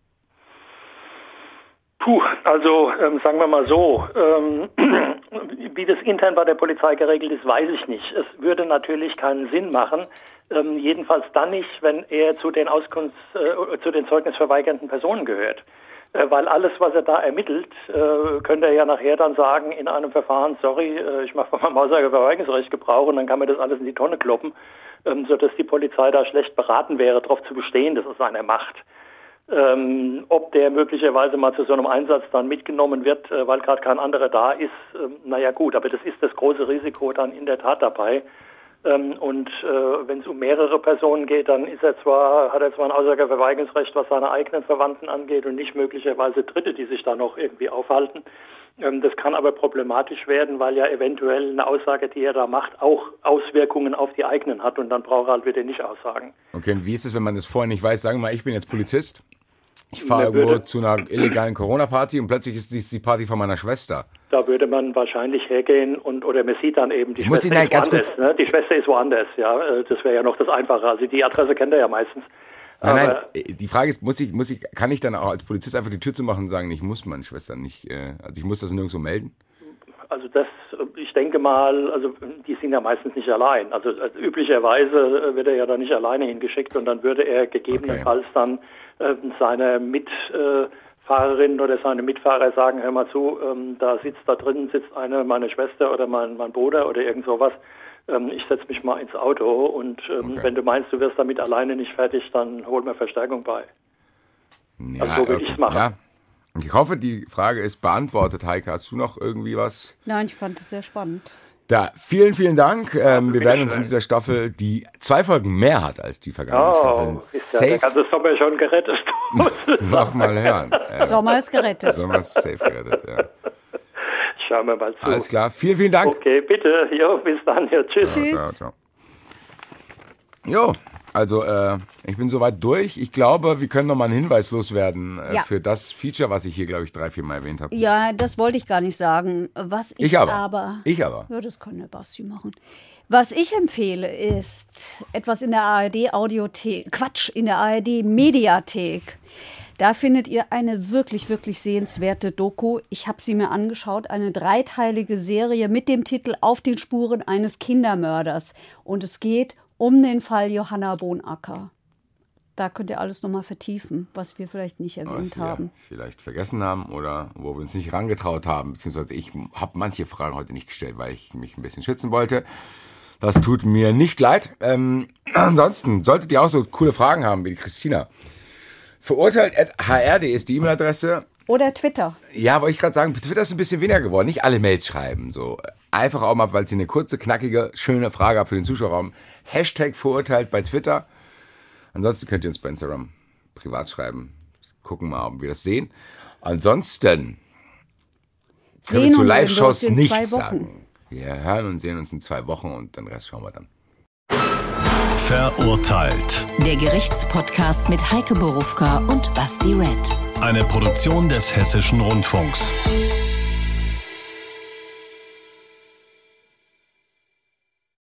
Puh, also ähm, sagen wir mal so, ähm, wie das intern bei der Polizei geregelt ist, weiß ich nicht. Es würde natürlich keinen Sinn machen, ähm, jedenfalls dann nicht, wenn er zu den Auskunfts, äh, zu den zeugnisverweigernden Personen gehört. Äh, weil alles, was er da ermittelt, äh, könnte er ja nachher dann sagen in einem Verfahren, sorry, äh, ich mache von meinem Aussageverweigerungsrecht Gebrauch und dann kann man das alles in die Tonne kloppen, ähm, sodass die Polizei da schlecht beraten wäre, darauf zu bestehen, dass es seiner Macht. Ähm, ob der möglicherweise mal zu so einem Einsatz dann mitgenommen wird, äh, weil gerade kein anderer da ist, ähm, naja gut, aber das ist das große Risiko dann in der Tat dabei. Ähm, und äh, wenn es um mehrere Personen geht, dann ist er zwar, hat er zwar ein Aussageverweigerungsrecht, was seine eigenen Verwandten angeht und nicht möglicherweise Dritte, die sich da noch irgendwie aufhalten. Ähm, das kann aber problematisch werden, weil ja eventuell eine Aussage, die er da macht, auch Auswirkungen auf die eigenen hat und dann braucht er halt wieder nicht aussagen. Okay, und wie ist es, wenn man das vorher nicht weiß? Sagen wir mal, ich bin jetzt Polizist. Ich fahre Da irgendwo zu einer illegalen Corona-Party und plötzlich ist dies die Party von meiner Schwester. Da würde man wahrscheinlich hergehen und oder man sieht dann eben die Ich Schwester Ihnen ist ganz woanders. Ne? Die Schwester ist woanders, ja. äh, Das wäre ja noch das Einfache. Also die Adresse kennt er ja meistens. Nein, nein, Aber- äh, die Frage ist, muss ich, muss ich, kann ich dann auch als Polizist einfach die Tür zu machen und sagen, ich muss meine Schwester nicht, äh, also ich muss das nirgendwo melden? Also das, ich denke mal, also die sind ja meistens nicht allein. Also üblicherweise wird er ja dann nicht alleine hingeschickt und dann würde er gegebenenfalls dann äh, seiner Mitfahrerin oder seine Mitfahrer sagen, hör mal zu, ähm, da sitzt da drin sitzt eine meine Schwester oder mein, mein Bruder oder irgend sowas. Ähm, ich setze mich mal ins Auto und ähm, Okay. wenn du meinst, du wirst damit alleine nicht fertig, dann hol mir Verstärkung bei. Ja, Also so würde ich's machen. Ja. Ich hoffe, die Frage ist beantwortet. Heike, hast du noch irgendwie was? Nein, ich fand es sehr spannend. Da, vielen, vielen Dank. Ähm, wir werden uns in dieser Staffel, die zwei Folgen mehr hat als die vergangenen Oh, Staffeln, ist ja der safe ganze Sommer schon gerettet. nochmal hören. Äh, Sommer ist gerettet. Sommer ist safe gerettet, ja. Schauen wir mal zu. Alles klar, vielen, vielen Dank. Okay, bitte. Jo, bis dann. Ja, tschüss. Tschüss. Ciao, ciao. Jo, also äh, ich bin soweit durch. Ich glaube, wir können noch mal einen Hinweis loswerden äh, Ja. für das Feature, was ich hier, glaube ich, drei, vier Mal erwähnt habe. Ja, das wollte ich gar nicht sagen. Was ich, Ich aber. Ich aber. Ja, das kann der Basti machen. Was ich empfehle, ist etwas in der ARD Audiothek, Quatsch, in der ARD Mediathek. Da findet ihr eine wirklich, wirklich sehenswerte Doku. Ich habe sie mir angeschaut, eine dreiteilige Serie mit dem Titel Auf den Spuren eines Kindermörders. Und es geht um den Fall Johanna Bonacker. Da könnt ihr alles nochmal vertiefen, was wir vielleicht nicht Was erwähnt wir haben. vielleicht vergessen haben oder wo wir uns nicht rangetraut haben, beziehungsweise ich habe manche Fragen heute nicht gestellt, weil ich mich ein bisschen schützen wollte. Das tut mir nicht leid. Ähm, ansonsten, solltet ihr auch so coole Fragen haben wie die Christina, verurteilt at hrd ist die E-Mail-Adresse. Oder Twitter. Ja, wollte ich gerade sagen, Twitter ist ein bisschen weniger geworden. Nicht alle Mails schreiben. So einfach auch mal, weil sie eine kurze, knackige, schöne Frage hat für den Zuschauerraum. Hashtag verurteilt bei Twitter. Ansonsten könnt ihr uns bei Instagram privat schreiben. Gucken mal, ob wir das sehen. Ansonsten können Sehen wir zu Live-Shows nichts sagen. Wir hören und sehen uns in zwei Wochen und den Rest schauen wir dann. Verurteilt. Der Gerichtspodcast mit Heike Borufka und Basti Red. Eine Produktion des Hessischen Rundfunks.